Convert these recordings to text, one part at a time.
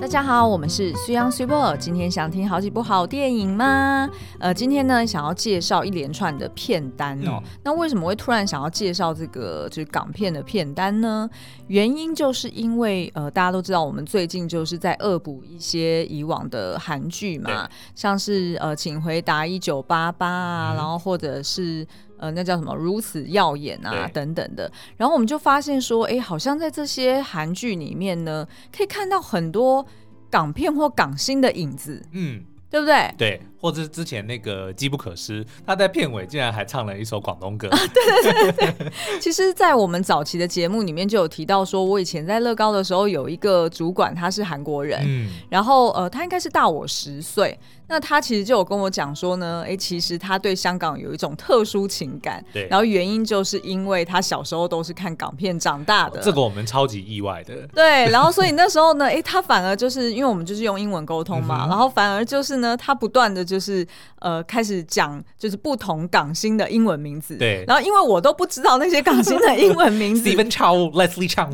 大家好，我们是 Cian Super。今天想听好几部好电影吗？呃，今天呢，想要介绍一连串的片单哦。嗯、那为什么会突然想要介绍这个就是港片的片单呢？原因就是因为呃，大家都知道我们最近就是在恶补一些以往的韩剧嘛，像是呃，请回答一九八八啊，嗯、然后或者是。呃，那叫什么？如此耀眼啊，等等的。然后我们就发现说，哎，好像在这些韩剧里面呢，可以看到很多港片或港星的影子，嗯，对不对？对。或者是之前那个机不可失，他在片尾竟然还唱了一首广东歌。啊、对对对对，其实，在我们早期的节目里面就有提到，说我以前在乐高的时候有一个主管，他是韩国人，嗯，然后呃，他应该是大我十岁。那他其实就有跟我讲说呢，哎，其实他对香港有一种特殊情感，对，然后原因就是因为他小时候都是看港片长大的。哦、这个我们超级意外的。对，然后所以那时候呢，哎，他反而就是因为我们就是用英文沟通嘛，嗯、然后反而就是呢，他不断的。就是呃，开始讲就是不同港星的英文名字，对。然后因为我都不知道那些港星的英文名字，Stephen Chow、Leslie Cheung，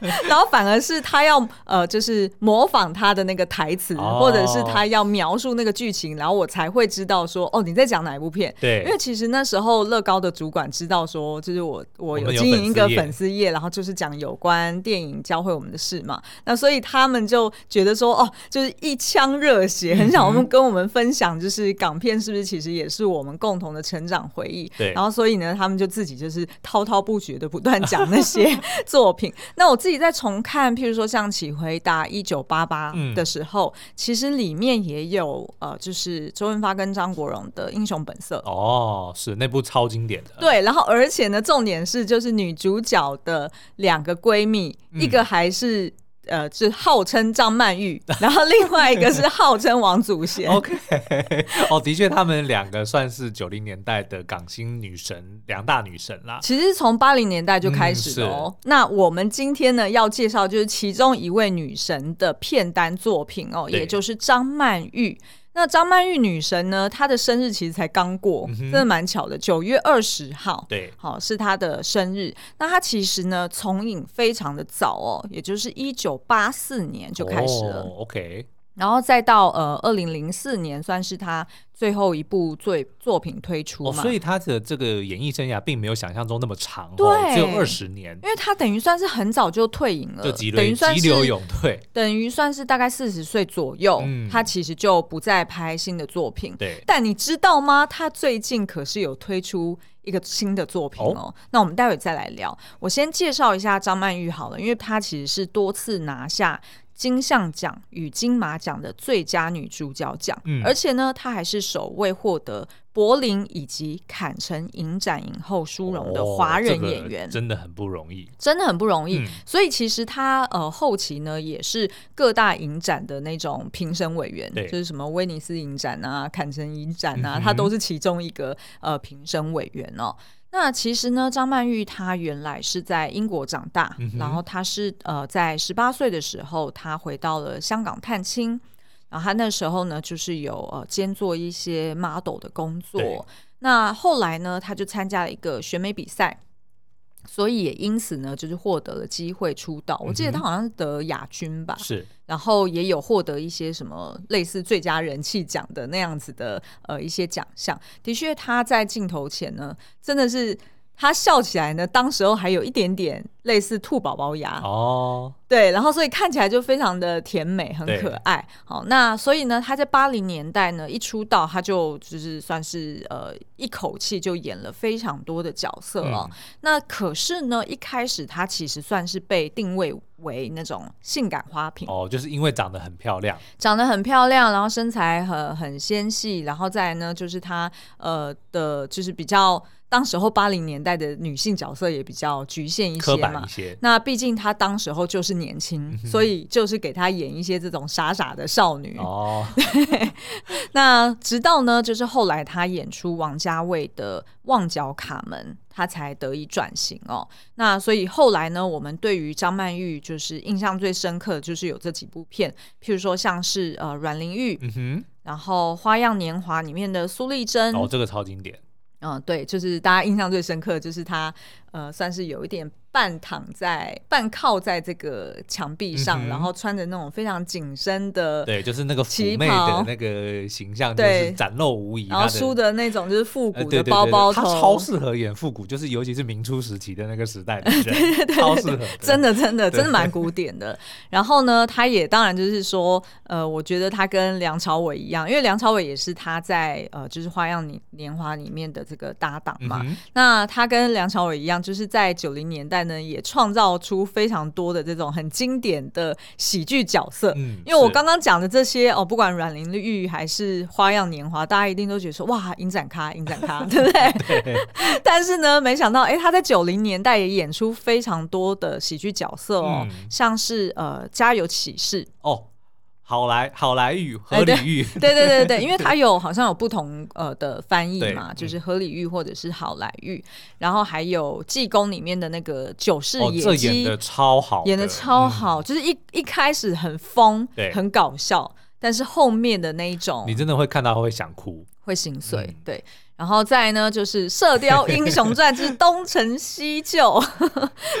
然后反而是他要呃，就是模仿他的那个台词，哦、或者是他要描述那个剧情，然后我才会知道说哦，你在讲哪一部片？对。因为其实那时候乐高的主管知道说，就是我我有经营一个粉丝页，然后就是讲有关电影教会我们的事嘛。那所以他们就觉得说哦，就是一腔热血，很想我们跟。跟我们分享，就是港片是不是其实也是我们共同的成长回忆？对。然后所以呢，他们就自己就是滔滔不绝的不断讲那些 作品。那我自己在重看，譬如说像《请回答一九八八》的时候，嗯、其实里面也有呃，就是周润发跟张国荣的《英雄本色》。哦，是那部超经典的。对，然后而且呢，重点是就是女主角的两个闺蜜，嗯、一个还是。呃，是号称张曼玉，然后另外一个是号称王祖贤。OK，哦，的确，他们两个算是九零年代的港星女神，两大女神啦。其实从八零年代就开始了哦。嗯、那我们今天呢要介绍就是其中一位女神的片单作品哦，也就是张曼玉。那张曼玉女神呢？她的生日其实才刚过，嗯、真的蛮巧的，九月二十号，对，好是她的生日。那她其实呢，从影非常的早哦，也就是一九八四年就开始了。哦、OK。然后再到呃二零零四年，算是他最后一部作作品推出嘛。哦，所以他的这个演艺生涯并没有想象中那么长，对，只有二十年。因为他等于算是很早就退隐了，就急流急流勇退，等于算是大概四十岁左右，嗯，他其实就不再拍新的作品。对，但你知道吗？他最近可是有推出一个新的作品哦。哦，那我们待会再来聊。我先介绍一下张曼玉好了，因为她其实是多次拿下。金像奖与金马奖的最佳女主角奖，嗯、而且呢，她还是首位获得柏林以及坎城影展影后殊荣的华人演员，哦这个、真的很不容易，真的很不容易。嗯、所以其实她呃后期呢，也是各大影展的那种评审委员，就是什么威尼斯影展啊、坎城影展啊，她、嗯、都是其中一个呃评审委员哦。那其实呢，张曼玉她原来是在英国长大，嗯、然后她是呃在十八岁的时候，她回到了香港探亲，然后她那时候呢就是有呃兼做一些 model 的工作。那后来呢，她就参加了一个选美比赛。所以也因此呢，就是获得了机会出道。我记得他好像是得亚军吧，是、嗯，然后也有获得一些什么类似最佳人气奖的那样子的呃一些奖项。的确，他在镜头前呢，真的是。他笑起来呢，当时候还有一点点类似兔宝宝牙哦，对，然后所以看起来就非常的甜美，很可爱。好，那所以呢，他在八零年代呢一出道，他就就是算是呃一口气就演了非常多的角色哦。嗯、那可是呢，一开始他其实算是被定位为那种性感花瓶哦，就是因为长得很漂亮，长得很漂亮，然后身材很很纤细，然后再来呢就是他呃的，就是比较。当时候八零年代的女性角色也比较局限一些嘛，些那毕竟她当时候就是年轻，嗯、所以就是给她演一些这种傻傻的少女。哦，那直到呢，就是后来她演出王家卫的《旺角卡门》，她才得以转型哦。那所以后来呢，我们对于张曼玉就是印象最深刻的就是有这几部片，譬如说像是呃阮玲玉，嗯哼，然后《花样年华》里面的苏丽珍，哦，这个超经典。嗯，对，就是大家印象最深刻就是他呃，算是有一点半躺在半靠在这个墙壁上，嗯、然后穿着那种非常紧身的，对，就是那个妩媚的那个形象，就是展露无遗。然后梳的那种就是复古的包包头，他超适合演复古，就是尤其是明初时期的那个时代的人，对对对超适合，真的真的真的蛮古典的。然后呢，他也当然就是说，呃，我觉得他跟梁朝伟一样，因为梁朝伟也是他在呃，就是《花样年年华》里面的这个搭档嘛。嗯、那他跟梁朝伟一样。就是在九零年代呢，也创造出非常多的这种很经典的喜剧角色。嗯，因为我刚刚讲的这些哦，不管阮玲玉还是花样年华，大家一定都觉得说哇，影展咖，影展咖，对不对？对。但是呢，没想到哎，他在九零年代也演出非常多的喜剧角色哦，嗯、像是呃，家有喜事哦。好莱好莱塉河里塉，对 对对对，因为它有好像有不同呃的翻译嘛，就是河里玉或者是好莱塉，然后还有济公里面的那个九世野鸡，哦，这演的超好，演的超好，就是一一开始很疯，很搞笑，但是后面的那一种，你真的会看到会想哭，会心碎，对。然后再呢，就是《射雕英雄传之东成西就》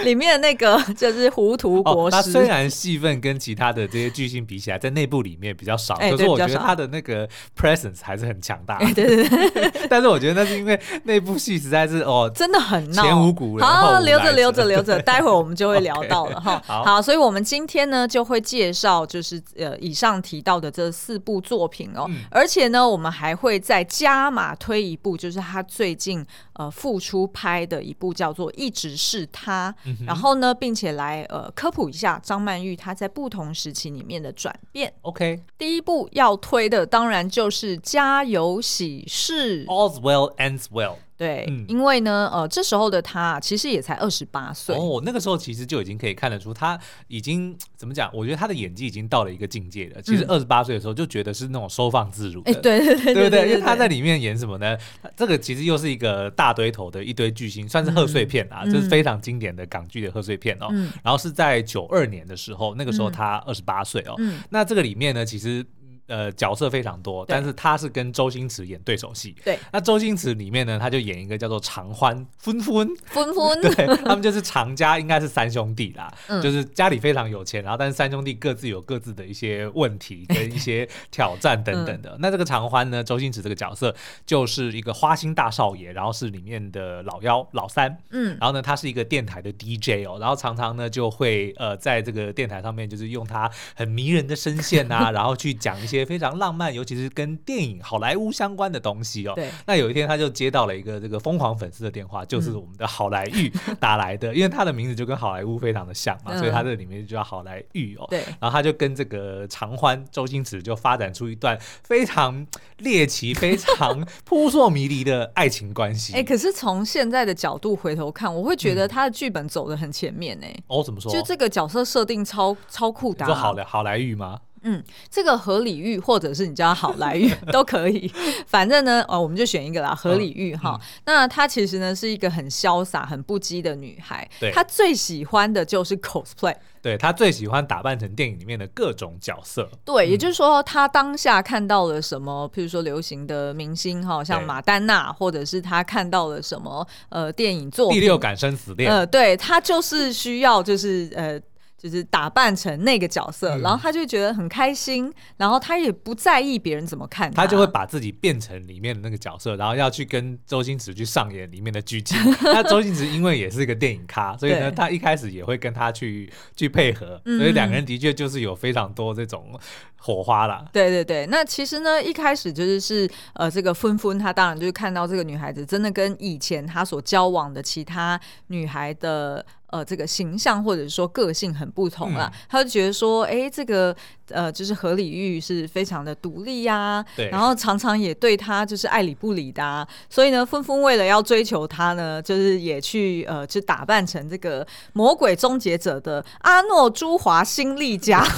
里面的那个就是糊涂国师。他虽然戏份跟其他的这些巨星比起来，在内部里面比较少，可是我觉得他的那个 presence 还是很强大。对对对。但是我觉得那是因为那部戏实在是哦，真的很闹，前无古人。好，留着留着留着，待会儿我们就会聊到了哈。好，所以我们今天呢就会介绍就是呃以上提到的这四部作品哦，而且呢我们还会再加码推一部。就是他最近呃复出拍的一部叫做《一直是他》，嗯、然后呢，并且来呃科普一下张曼玉她在不同时期里面的转变。OK，第一部要推的当然就是《家有喜事》，All's Well Ends Well。对，嗯、因为呢，呃，这时候的他其实也才二十八岁哦。那个时候其实就已经可以看得出，他已经怎么讲？我觉得他的演技已经到了一个境界了。其实二十八岁的时候就觉得是那种收放自如的。哎、嗯，对对对对不对？因为他在里面演什么呢？这个其实又是一个大堆头的一堆巨星，算是贺岁片啊，嗯、就是非常经典的港剧的贺岁片哦。嗯、然后是在九二年的时候，那个时候他二十八岁哦。嗯、那这个里面呢，其实。呃，角色非常多，但是他是跟周星驰演对手戏。对，那周星驰里面呢，他就演一个叫做常欢纷纷纷纷，对，他们就是常家，应该是三兄弟啦，就是家里非常有钱，然后但是三兄弟各自有各自的一些问题 跟一些挑战等等的。那这个常欢呢，周星驰这个角色就是一个花心大少爷，然后是里面的老幺老三，嗯，然后呢，他是一个电台的 DJ 哦，然后常常呢就会呃在这个电台上面就是用他很迷人的声线啊，然后去讲一些。非常浪漫，尤其是跟电影好莱坞相关的东西哦。对。那有一天，他就接到了一个这个疯狂粉丝的电话，就是我们的好莱坞 打来的，嗯、因为他的名字就跟好莱坞非常的像嘛，嗯、所以他这里面就叫好莱坞哦。对。然后他就跟这个常欢周星驰就发展出一段非常猎奇、非常 扑朔迷离的爱情关系。哎、欸，可是从现在的角度回头看，我会觉得他的剧本走的很前面呢。哦，怎么说？就这个角色设定超超酷的。说好的好莱坞吗？嗯，这个河里塉或者是你叫他好莱塉 都可以，反正呢，哦，我们就选一个啦，河里塉哈。那她其实呢是一个很潇洒、很不羁的女孩，她最喜欢的就是 cosplay，对，她最喜欢打扮成电影里面的各种角色。对，也就是说，她当下看到了什么，譬如说流行的明星哈，像马丹娜，或者是她看到了什么呃电影作品《第六感生死恋》呃，对，她就是需要就是呃。就是打扮成那个角色，嗯、然后他就觉得很开心，然后他也不在意别人怎么看他，他就会把自己变成里面的那个角色，然后要去跟周星驰去上演里面的剧情。那周星驰因为也是一个电影咖，所以呢，他一开始也会跟他去去配合，所以两个人的确就是有非常多这种火花啦。对对对，那其实呢，一开始就是是呃，这个芬芬他当然就是看到这个女孩子真的跟以前他所交往的其他女孩的。呃，这个形象或者说个性很不同啦，嗯、他就觉得说，哎，这个呃，就是何里玉是非常的独立呀、啊，对，然后常常也对他就是爱理不理的、啊，所以呢，纷纷为了要追求他呢，就是也去呃，就打扮成这个魔鬼终结者的阿诺朱华新力加。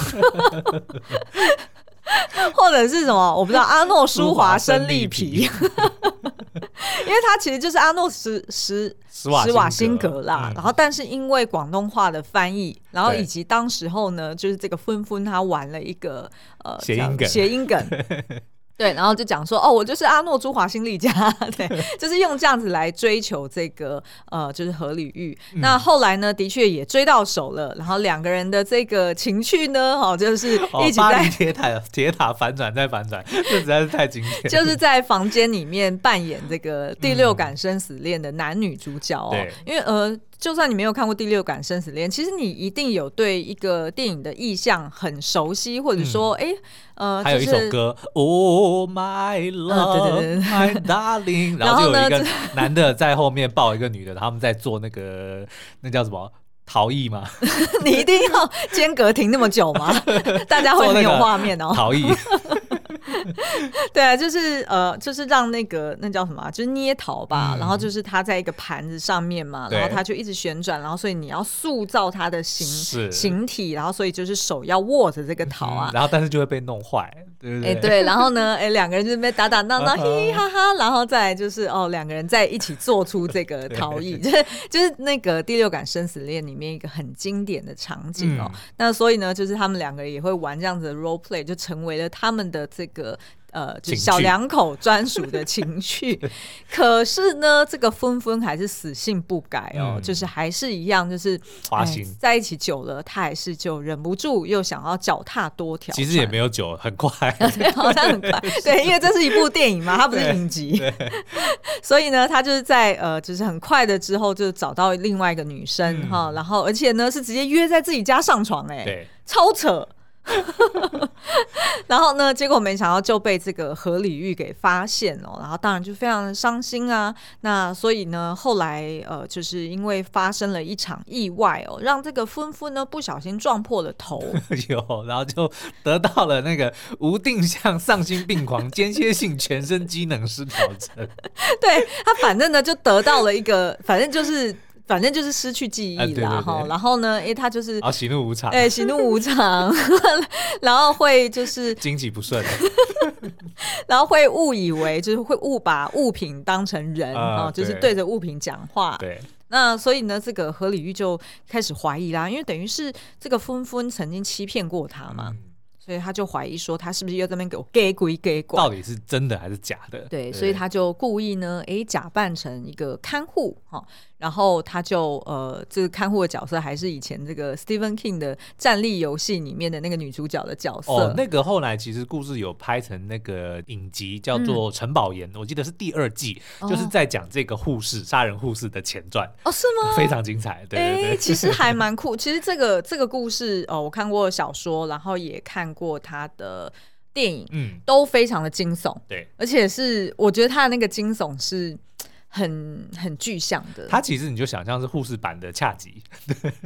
或者是什么，我不知道。阿诺舒华生力皮，因为他其实就是阿诺什什什瓦辛格啦。嗯、然后，但是因为广东话的翻译，然后以及当时候呢，就是这个芬芬他玩了一个呃谐音梗，谐音梗。对，然后就讲说哦，我就是阿诺朱华新力家，对，就是用这样子来追求这个呃，就是何李玉。嗯、那后来呢，的确也追到手了，然后两个人的这个情趣呢，哦，就是一起在铁塔铁塔反转再反转，这实在是太经典。就是在房间里面扮演这个第六感生死恋的男女主角哦，对因为呃。就算你没有看过《第六感生死恋》，其实你一定有对一个电影的意象很熟悉，或者说，哎、嗯，呃，还有一首歌《Oh My Love My Darling 》，然后就有一个 男的在后面抱一个女的，他们在做那个那叫什么逃逸吗？你一定要间隔停那么久吗？大家会没有画面哦，逃逸。对啊，就是呃，就是让那个那叫什么，就是捏陶吧，嗯、然后就是它在一个盘子上面嘛，然后它就一直旋转，然后所以你要塑造它的形形体，然后所以就是手要握着这个陶啊、嗯，然后但是就会被弄坏，对不对？哎对，然后呢，哎两个人就被打打闹闹，嘻嘻哈哈，然后再来就是哦两个人在一起做出这个 逃逸，就是就是那个第六感生死恋里面一个很经典的场景哦。嗯、那所以呢，就是他们两个人也会玩这样子的 role play，就成为了他们的这个。呃，就小两口专属的情趣，可是呢，这个纷纷还是死性不改哦，嗯、就是还是一样，就是花心。在一起久了，他还是就忍不住又想要脚踏多条。其实也没有久，很快，对，好像很快，对，因为这是一部电影嘛，它不是影集，所以呢，他就是在呃，就是很快的之后就找到另外一个女生哈、嗯，然后而且呢是直接约在自己家上床、欸，哎，对，超扯。然后呢，结果没想到就被这个河里玉给发现了，然后当然就非常的伤心啊。那所以呢，后来呃，就是因为发生了一场意外哦，让这个芬芬呢不小心撞破了头，有，然后就得到了那个无定向丧心病狂间歇性全身机能失调症。对，他反正呢就得到了一个，反正就是。反正就是失去记忆了哈，然后呢，哎，他就是啊，喜怒无常，哎，喜怒无常，然后会就是经济不顺，然后会误以为就是会误把物品当成人啊，就是对着物品讲话。对，那所以呢，这个河里玉就开始怀疑啦，因为等于是这个芬芬曾经欺骗过他嘛。所以他就怀疑说，他是不是又在那边给我假鬼假怪？到底是真的还是假的？对，对，所以他就故意呢，哎，假扮成一个看护哈，然后他就呃，这个看护的角色还是以前这个 Stephen King 的《战栗游戏》里面的那个女主角的角色。哦，那个后来其实故事有拍成那个影集，叫做《陈宝岩》，嗯，我记得是第二季，就是在讲这个护士杀人护士的前传。哦，是吗？非常精彩。对对对，其实还蛮酷。其实这个这个故事哦，我看过小说，然后也看。过他的电影，嗯，都非常的惊悚，对，而且是我觉得他的那个惊悚是。很很具象的，他其实你就想象是护士版的恰吉，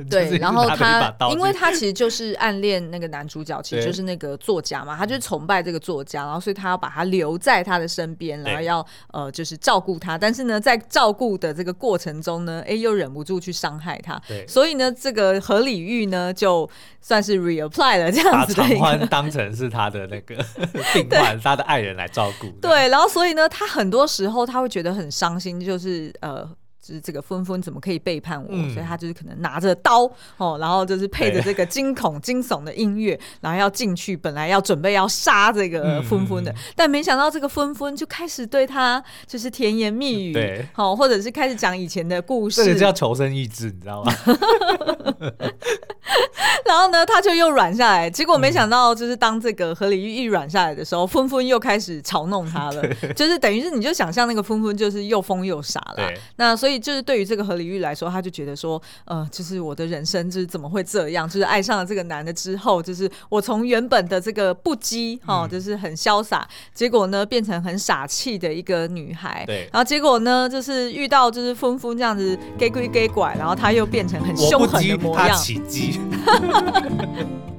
对，然后他，因为他其实就是暗恋那个男主角，其实就是那个作家嘛，他就是崇拜这个作家，然后所以他要把他留在他的身边，然后要呃就是照顾他，但是呢，在照顾的这个过程中呢，哎，又忍不住去伤害他，对，所以呢，这个何李玉呢，就算是 reapply 了这样子的，把长欢当成是他的那个 病患，他的爱人来照顾，对，然后所以呢，他很多时候他会觉得很伤心。就是呃，就是这个芬芬怎么可以背叛我？嗯、所以他就是可能拿着刀哦，然后就是配着这个惊恐惊悚的音乐，然后要进去，本来要准备要杀这个芬芬的，嗯、但没想到这个芬芬就开始对他就是甜言蜜语，对，好，或者是开始讲以前的故事，这个叫求生意志，你知道吗？然后呢，他就又软下来。结果没想到，就是当这个河里玉一软下来的时候，纷纷又开始嘲弄他了。就是等于是，你就想象那个纷纷就是又疯又傻了。那所以就是对于这个何里玉来说，他就觉得说，呃，就是我的人生就是怎么会这样？就是爱上了这个男的之后，就是我从原本的这个不羁哈，嗯、就是很潇洒，结果呢变成很傻气的一个女孩。对。然后结果呢，就是遇到就是峰峰这样子假鬼假怪，然后他又变成很凶狠的模样。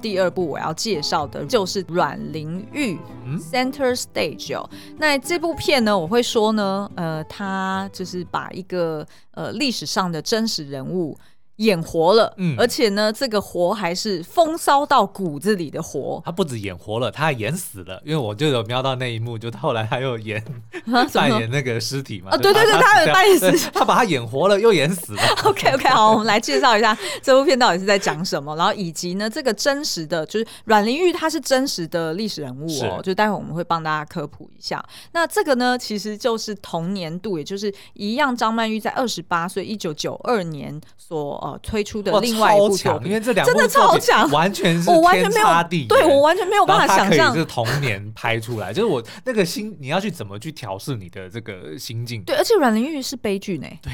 第二部我要介绍的就是阮玲玉、嗯、Center Stage 哦。那这部片呢，我会说呢，呃，它就是把一个呃历史上的真实人物演活了，嗯，而且呢，这个活还是风骚到骨子里的活。他不止演活了，他还演死了。因为我就有瞄到那一幕，就后来他又演 扮演那个尸体嘛。啊，对对对，他有扮演尸体，他把他演活了又演死了。OK OK，好，我们来介绍一下这部片到底是在讲什么，然后以及呢，这个真实的就是阮玲玉，她是真实的历史人物哦。就待会我们会帮大家科普一下。那这个呢，其实就是同年度，也就是一样，张曼玉在二十八岁，一九九二年所。推出的另外一部作品，因为这两部真的超强，完全是我完全没有。对，我完全没有办法想象，是童年拍出来，就是我那个心，你要去怎么去调试你的这个心境？对，而且阮玲玉是悲剧呢。对，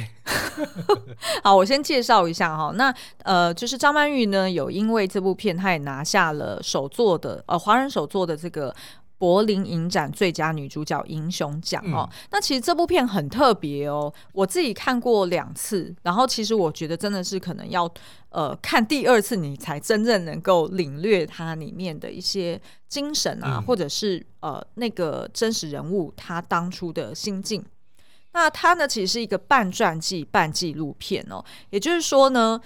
好，我先介绍一下哈。那呃，就是张曼玉呢，有因为这部片，她也拿下了首座的呃华人首座的这个。柏林影展最佳女主角英雄奖哦，嗯、那其实这部片很特别哦，我自己看过两次，然后其实我觉得真的是可能要呃看第二次，你才真正能够领略它里面的一些精神啊，嗯、或者是呃那个真实人物他当初的心境。那它呢，其实是一个半传记半纪录片哦，也就是说呢，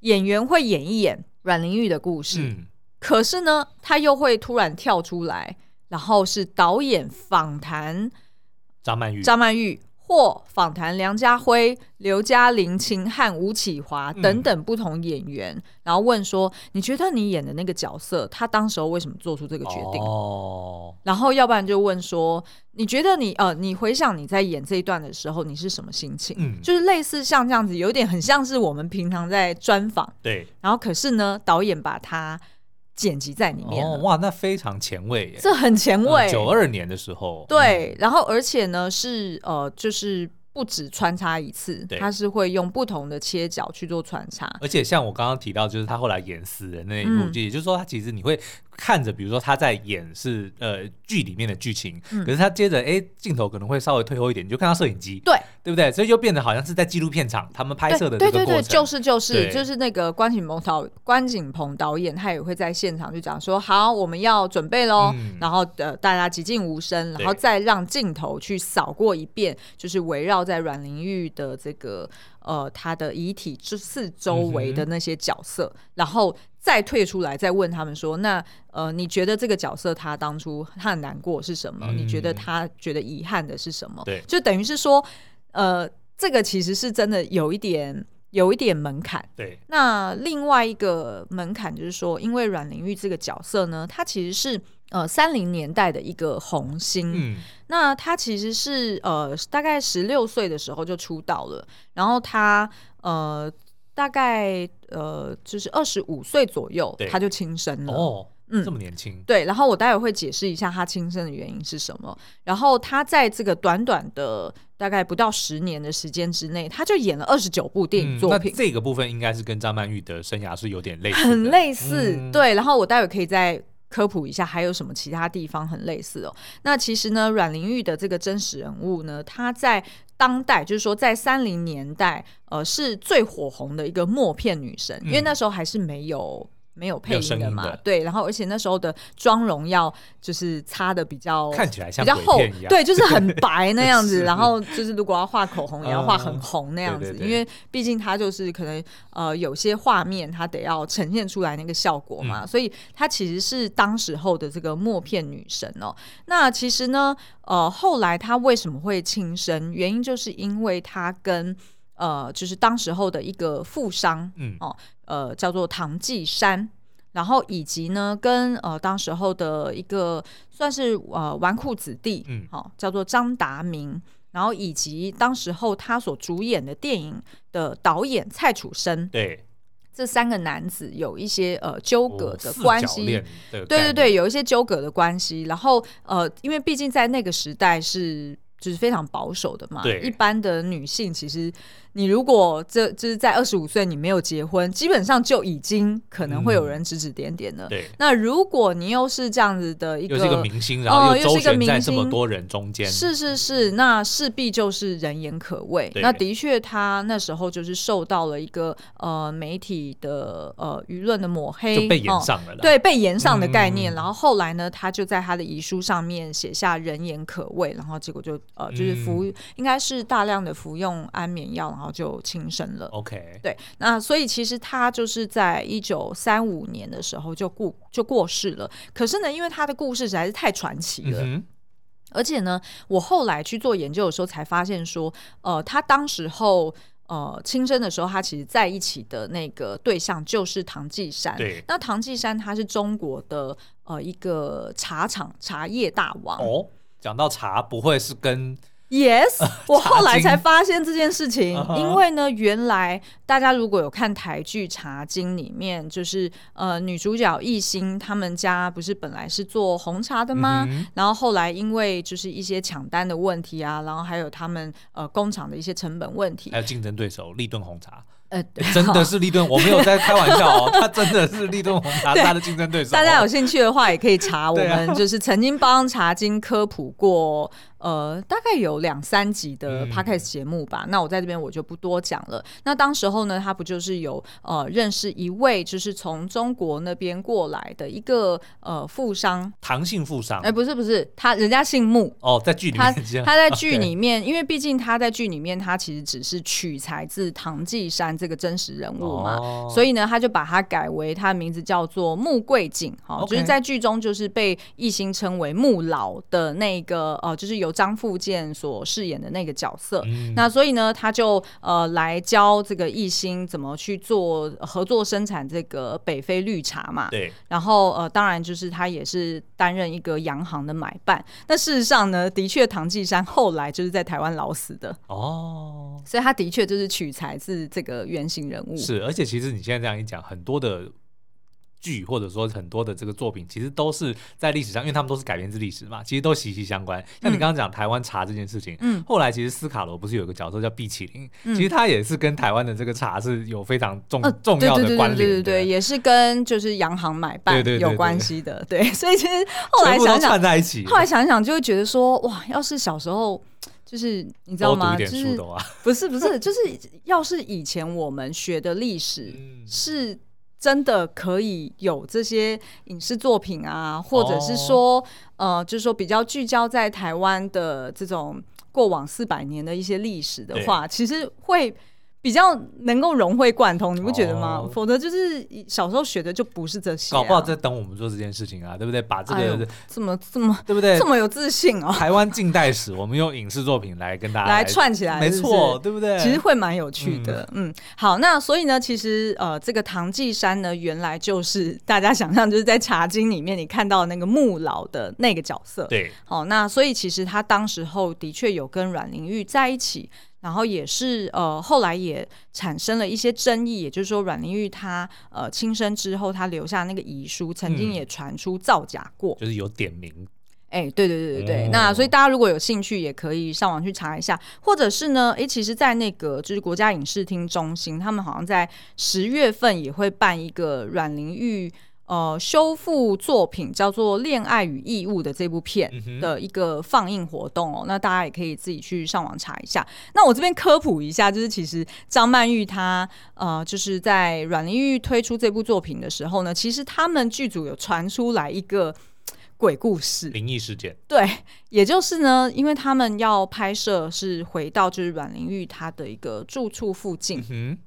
演员会演一演阮玲玉的故事，嗯、可是呢，他又会突然跳出来。然后是导演访谈张曼玉、张曼玉或访谈梁家辉、刘嘉玲、秦汉、吴启华等等不同演员，嗯、然后问说：“你觉得你演的那个角色，他当时候为什么做出这个决定？”哦，然后要不然就问说：“你觉得你呃，你回想你在演这一段的时候，你是什么心情？”嗯，就是类似像这样子，有点很像是我们平常在专访。对，然后可是呢，导演把他。剪辑在里面，哦，哇，那非常前卫耶！这很前卫，九二年的时候，对，然后而且呢是呃，就是不止穿插一次，对。他是会用不同的切角去做穿插，而且像我刚刚提到，就是他后来演死人那一幕，嗯、也就是说，他其实你会。看着，比如说他在演是呃剧里面的剧情，嗯、可是他接着哎镜头可能会稍微退后一点，你就看到摄影机，对。对不对？所以就变得好像是在纪录片场他们拍摄的这个过程。对对对，就是就是就是那个关锦鹏导关锦鹏导演，他也会在现场就讲说，好，我们要准备喽，嗯、然后呃大家寂静无声，然后再让镜头去扫过一遍，就是围绕在阮玲玉的这个呃他的遗体之四周围的那些角色，嗯、然后。再退出来，再问他们说：“那呃，你觉得这个角色他当初他很难过是什么？嗯、你觉得他觉得遗憾的是什么？”对，就等于是说，呃，这个其实是真的有一点有一点门槛。对，那另外一个门槛就是说，因为阮玲玉这个角色呢，她其实是呃三零年代的一个红星。嗯，那她其实是呃大概十六岁的时候就出道了，然后她呃。大概呃，就是二十五岁左右，她就轻生了。哦，嗯，这么年轻。对，然后我待会会解释一下他轻生的原因是什么。然后他在这个短短的大概不到十年的时间之内，他就演了二十九部电影作品。嗯、这个部分应该是跟张曼玉的生涯是有点类似，很类似。嗯、对，然后我待会可以再科普一下，还有什么其他地方很类似哦。那其实呢，阮玲玉的这个真实人物呢，她在。当代就是说，在三零年代，呃，是最火红的一个默片女神，嗯、因为那时候还是没有没有配音的嘛，的对，然后而且那时候的妆容要就是擦的比较看起来像比较厚，对，就是很 白那样子，然后就是如果要画口红也要画很红那样子，嗯、因为毕竟它就是可能呃有些画面它得要呈现出来那个效果嘛，嗯、所以它其实是当时候的这个默片女神哦。那其实呢。呃，后来她为什么会轻生？原因就是因为她跟呃，就是当时候的一个富商，嗯，哦，呃，叫做唐季山，然后以及呢，跟呃当时候的一个算是呃纨绔子弟，嗯，哦，叫做张达明，然后以及当时候他所主演的电影的导演蔡楚生，对。这三个男子有一些呃纠葛的关系，对对对，有一些纠葛的关系。然后呃，因为毕竟在那个时代是就是非常保守的嘛，对一般的女性其实。你如果这就是在二十五岁，你没有结婚，基本上就已经可能会有人指指点点了。对，那如果你又是这样子的一个，又是一个明星，然后又周旋在这么多人中间，是是是，那势必就是人言可畏。那的确，他那时候就是受到了一个呃媒体的呃舆论的抹黑，就被炎上了。对，被延上的概念。然后后来呢，他就在他的遗书上面写下“人言可畏”，然后结果就呃，就是服、嗯、应该是大量的服用安眠药，然后就轻生了。OK，对，那所以其实他就是在一九三五年的时候就过就过世了。可是呢，因为他的故事实在是太传奇了。嗯而且呢，我后来去做研究的时候，才发现说，呃，他当时候呃轻生的时候，他其实在一起的那个对象就是唐季山。对，那唐季山他是中国的呃一个茶厂茶叶大王。哦，讲到茶，不会是跟？Yes，我后来才发现这件事情，因为呢，原来大家如果有看台剧《茶经》里面，就是呃女主角艺兴他们家不是本来是做红茶的吗？嗯、然后后来因为就是一些抢单的问题啊，然后还有他们呃工厂的一些成本问题，还有竞争对手立顿红茶。呃，真的是立顿，我没有在开玩笑哦，他真的是立顿红茶他的竞争对手。大家有兴趣的话，也可以查我们，就是曾经帮茶经科普过，呃，大概有两三集的 podcast 节目吧。那我在这边我就不多讲了。那当时候呢，他不就是有呃认识一位，就是从中国那边过来的一个呃富商，唐姓富商。哎，不是不是，他人家姓穆哦，在剧里面他他在剧里面，因为毕竟他在剧里面，他其实只是取材自唐季山。这个真实人物嘛，oh. 所以呢，他就把他改为他的名字叫做穆桂景，哈，就是在剧中就是被一心称为穆老的那个呃，就是由张富建所饰演的那个角色。嗯、那所以呢，他就呃来教这个艺兴怎么去做合作生产这个北非绿茶嘛。对。然后呃，当然就是他也是担任一个洋行的买办。那事实上呢，的确唐季山后来就是在台湾老死的哦。Oh. 所以他的确就是取材自这个。原型人物是，而且其实你现在这样一讲，很多的剧或者说很多的这个作品，其实都是在历史上，因为他们都是改编自历史嘛，其实都息息相关。像你刚刚讲台湾茶这件事情，嗯，后来其实斯卡罗不是有个角色叫毕启林，嗯、其实他也是跟台湾的这个茶是有非常重、呃、重要的关联，对对对，也是跟就是洋行买办有关系的，对，所以其实后来想想在一起，后来想想就会觉得说，哇，要是小时候。就是你知道吗？就是不是不是，就是要是以前我们学的历史是真的可以有这些影视作品啊，或者是说呃，就是说比较聚焦在台湾的这种过往四百年的一些历史的话，其实会。比较能够融会贯通，你不觉得吗？哦、否则就是小时候学的就不是这些、啊，搞不好在等我们做这件事情啊，对不对？把这个、哎、这么这么对不对？这么有自信哦。台湾近代史，我们用影视作品来跟大家来，来串起来是是，没错，对不对？其实会蛮有趣的。嗯，嗯，好，那所以呢，其实呃，这个唐季山呢，原来就是大家想象就是在《茶经》里面你看到那个穆老的那个角色。对，好，那所以其实他当时候的确有跟阮玲玉在一起。然后也是呃，后来也产生了一些争议，也就是说，阮玲玉她呃轻生之后，她留下那个遗书，曾经也传出造假过，就是有点名。哎，对对对对对，哦、那所以大家如果有兴趣，也可以上网去查一下，或者是呢，哎，其实，在那个就是国家影视厅中心，他们好像在十月份也会办一个阮玲玉。呃，修复作品叫做《恋爱与义务》的这部片的一个放映活动哦，嗯、那大家也可以自己去上网查一下。那我这边科普一下，就是其实张曼玉她呃，就是在阮玲玉推出这部作品的时候呢，其实他们剧组有传出来一个鬼故事、灵异事件。对，也就是呢，因为他们要拍摄是回到就是阮玲玉她的一个住处附近。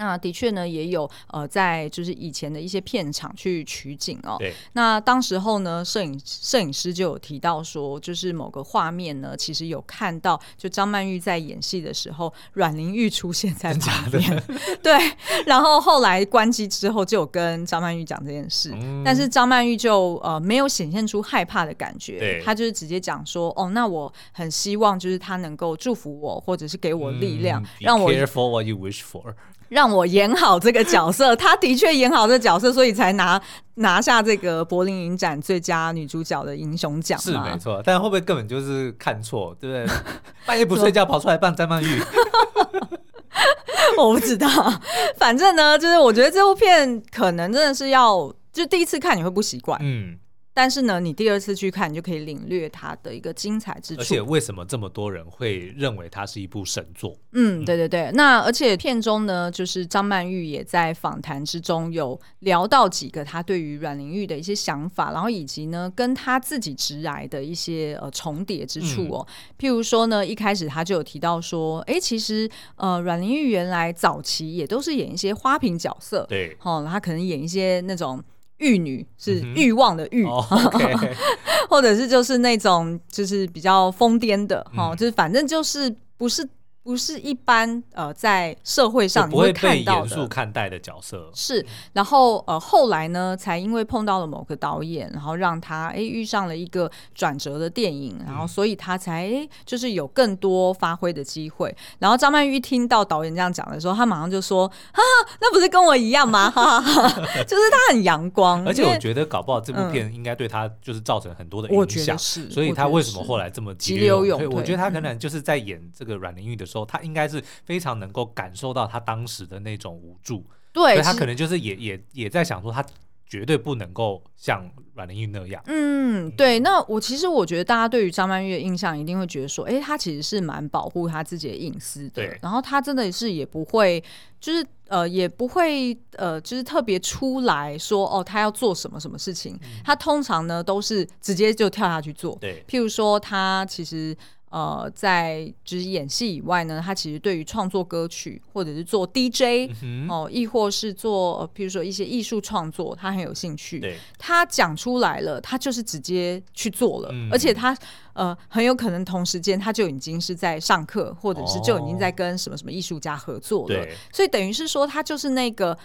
嗯那的确呢，也有呃，在就是以前的一些片场去取景哦。对。那当时候呢，摄影摄影师就有提到说，就是某个画面呢，其实有看到，就张曼玉在演戏的时候，阮玲玉出现在旁边。对。然后后来关机之后，就有跟张曼玉讲这件事，嗯、但是张曼玉就呃没有显现出害怕的感觉，她就是直接讲说，哦，那我很希望就是他能够祝福我，或者是给我力量，嗯、让我 careful what you wish for。让我演好这个角色，他的确演好这个角色，所以才拿拿下这个柏林影展最佳女主角的英雄奖。是没错，但会不会根本就是看错，对不对？半夜不睡觉跑出来扮张曼玉，我不知道。反正呢，就是我觉得这部片可能真的是要，就第一次看你会不习惯，嗯。但是呢，你第二次去看，你就可以领略它的一个精彩之处。而且为什么这么多人会认为它是一部神作？嗯，对对对。那而且片中呢，就是张曼玉也在访谈之中有聊到几个她对于阮玲玉的一些想法，然后以及呢，跟她自己直来的一些呃重叠之处哦。嗯、譬如说呢，一开始她就有提到说，哎，其实呃阮玲玉原来早期也都是演一些花瓶角色，对，哦，她可能演一些那种。玉女是欲望的欲，嗯 oh, okay. 或者是就是那种就是比较疯癫的哈，嗯、就是反正就是不是。不是一般呃，在社会上你会看到的严肃看待的角色是，然后呃后来呢，才因为碰到了某个导演，然后让他哎遇上了一个转折的电影，然后所以他才哎就是有更多发挥的机会。然后张曼玉听到导演这样讲的时候，他马上就说：“哈哈，那不是跟我一样吗？”哈哈，就是他很阳光，而且我觉得搞不好这部片应该对他就是造成很多的影响，是，所以他为什么后来这么急流勇退？我觉得他可能就是在演这个阮玲玉的时候。他应该是非常能够感受到他当时的那种无助，对，所以他可能就是也也也在想说，他绝对不能够像阮玲玉那样。嗯，对。那我其实我觉得大家对于张曼玉的印象一定会觉得说，哎，她其实是蛮保护她自己的隐私的，对。然后她真的是也不会，就是呃，也不会呃，就是特别出来说哦，她要做什么什么事情。嗯、他通常呢都是直接就跳下去做，对。譬如说她其实。呃，在就是演戏以外呢，他其实对于创作歌曲或者是做 DJ 哦、亦或是做，比如说一些艺术创作，他很有兴趣。对，他讲出来了，他就是直接去做了，嗯、而且他呃很有可能同时间他就已经是在上课，或者是就已经在跟什么什么艺术家合作了。对，所以等于是说，他就是那个。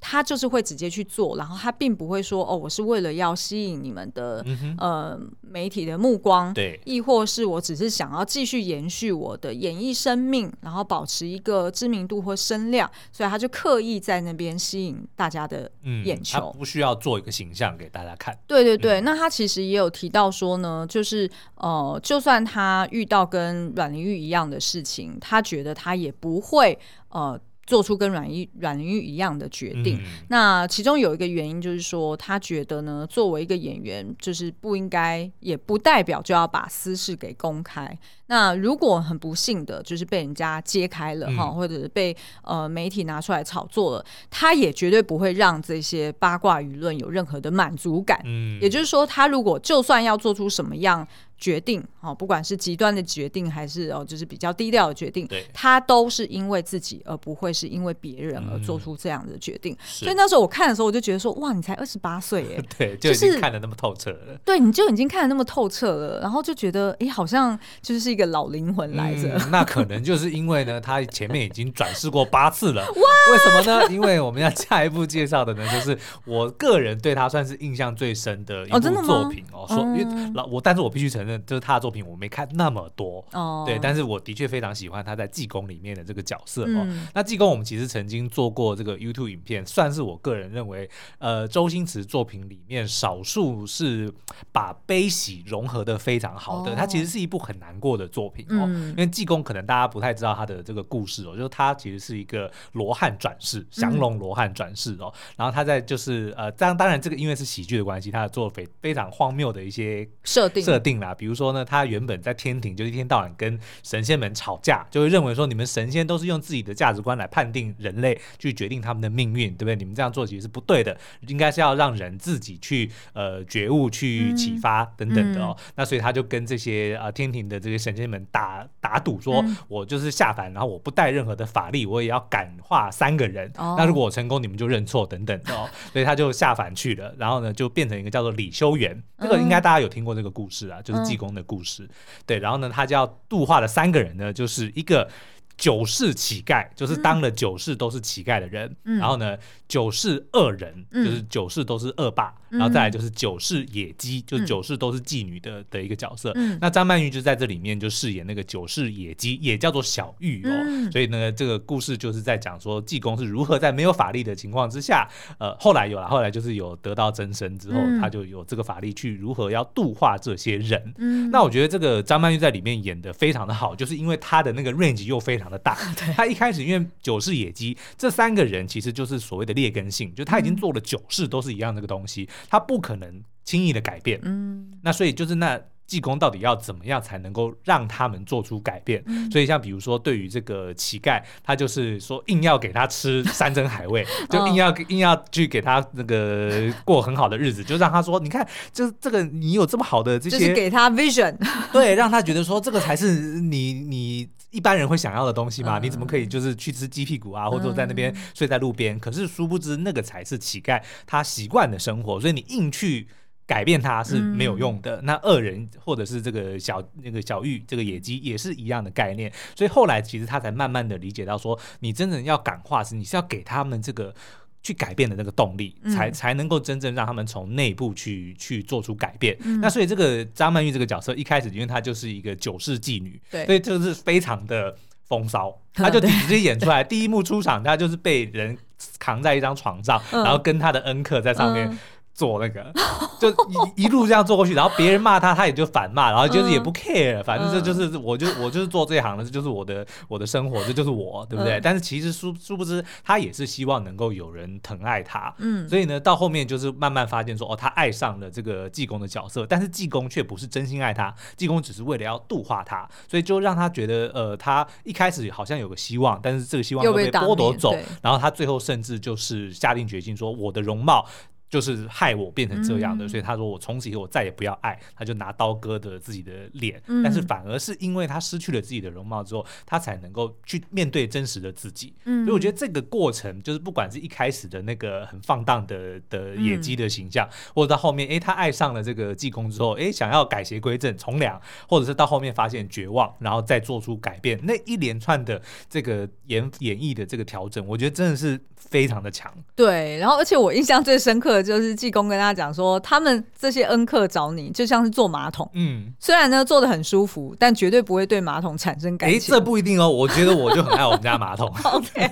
他就是会直接去做，然后他并不会说哦，我是为了要吸引你们的、呃媒体的目光，对，亦或是我只是想要继续延续我的演艺生命，然后保持一个知名度或声量，所以他就刻意在那边吸引大家的眼球，嗯、他不需要做一个形象给大家看。对对对，嗯、那他其实也有提到说呢，就是呃，就算他遇到跟阮玲玉一样的事情，他觉得他也不会呃。做出跟阮玉阮玲玉一样的决定，嗯、那其中有一个原因就是说，他觉得呢，作为一个演员，就是不应该，也不代表就要把私事给公开。那如果很不幸的，就是被人家揭开了哈，嗯、或者是被呃媒体拿出来炒作了，他也绝对不会让这些八卦舆论有任何的满足感。嗯，也就是说，他如果就算要做出什么样。决定哦，不管是极端的决定，还是哦，就是比较低调的决定，对他都是因为自己，而不会是因为别人而做出这样的决定。嗯、所以那时候我看的时候，我就觉得说，哇，你才二十八岁耶，对，就已经看得那么透彻了。就是、对，你就已经看得那么透彻了，然后就觉得，哎，好像就是一个老灵魂来着、嗯。那可能就是因为呢，他前面已经转世过八次了。哇为什么呢？因为我们要下一步介绍的呢，就是我个人对他算是印象最深的一部作品哦。说，因为老我，但是我必须承认，就是他的作品。我没看那么多，oh. 对，但是我的确非常喜欢他在济公里面的这个角色哦。嗯、那济公我们其实曾经做过这个 YouTube 影片，算是我个人认为，呃，周星驰作品里面少数是把悲喜融合的非常好的。Oh. 它其实是一部很难过的作品哦，嗯、因为济公可能大家不太知道他的这个故事哦，就是他其实是一个罗汉转世，降龙罗汉转世哦。嗯、然后他在就是呃，当当然这个因为是喜剧的关系，他的做非非常荒谬的一些设定设定啦，比如说呢，他原原本在天庭就一天到晚跟神仙们吵架，就会认为说你们神仙都是用自己的价值观来判定人类，去决定他们的命运，对不对？你们这样做其实是不对的，应该是要让人自己去呃觉悟、去启发等等的哦。嗯、那所以他就跟这些啊、呃、天庭的这些神仙们打打赌，说、嗯、我就是下凡，然后我不带任何的法力，我也要感化三个人。哦、那如果我成功，你们就认错等等的哦。所以他就下凡去了，然后呢就变成一个叫做李修缘，这个应该大家有听过这个故事啊，就是济公的故事。对，然后呢，他就要度化的三个人呢，就是一个九世乞丐，就是当了九世都是乞丐的人。嗯、然后呢，九世恶人，嗯、就是九世都是恶霸。然后再来就是九世野姬，就是九世都是妓女的的一个角色。那张曼玉就在这里面就饰演那个九世野姬，也叫做小玉哦。所以呢，这个故事就是在讲说济公是如何在没有法力的情况之下，呃，后来有了，后来就是有得到真身之后，他就有这个法力去如何要度化这些人。那我觉得这个张曼玉在里面演的非常的好，就是因为她的那个 range 又非常的大。她一开始因为九世野姬这三个人其实就是所谓的劣根性，就他已经做了九世都是一样这个东西。他不可能。轻易的改变。嗯，那所以就是那。济公到底要怎么样才能够让他们做出改变？嗯、所以像比如说，对于这个乞丐，他就是说硬要给他吃山珍海味，就硬要硬要去给他那个过很好的日子，就让他说，你看，就这个你有这么好的这些，就是给他 vision，对，让他觉得说这个才是你你一般人会想要的东西嘛？嗯、你怎么可以就是去吃鸡屁股啊，或者在那边睡在路边？嗯、可是殊不知那个才是乞丐他习惯的生活，所以你硬去。改变他是没有用的。嗯、那恶人或者是这个小那个小玉这个野鸡也是一样的概念。所以后来其实他才慢慢的理解到说，你真正要感化是你是要给他们这个去改变的那个动力，嗯、才才能够真正让他们从内部去去做出改变。嗯、那所以这个张曼玉这个角色一开始因为她就是一个九世妓女，对，所以就是非常的风骚，她就直接演出来。第一幕出场，她就是被人扛在一张床上，嗯、然后跟她的恩客在上面。嗯做那个，就一一路这样做过去，然后别人骂他，他也就反骂，然后就是也不 care，反正这就是我就我就是做这一行的，这就是我的我的生活，这就是我，对不对？但是其实殊殊不知，他也是希望能够有人疼爱他，嗯，所以呢，到后面就是慢慢发现说，哦，他爱上了这个济公的角色，但是济公却不是真心爱他，济公只是为了要度化他，所以就让他觉得，呃，他一开始好像有个希望，但是这个希望又被剥夺走，然后他最后甚至就是下定决心说，我的容貌。就是害我变成这样的，嗯、所以他说我从此以后我再也不要爱，他就拿刀割的自己的脸，嗯、但是反而是因为他失去了自己的容貌之后，他才能够去面对真实的自己。嗯、所以我觉得这个过程，就是不管是一开始的那个很放荡的的野鸡的形象，嗯、或者到后面，哎，他爱上了这个济公之后，哎，想要改邪归正从良，或者是到后面发现绝望，然后再做出改变，那一连串的这个演演绎的这个调整，我觉得真的是非常的强。对，然后而且我印象最深刻的。就是济公跟大家讲说，他们这些恩客找你，就像是坐马桶。嗯，虽然呢坐的很舒服，但绝对不会对马桶产生感情。哎，这不一定哦。我觉得我就很爱我们家马桶。OK。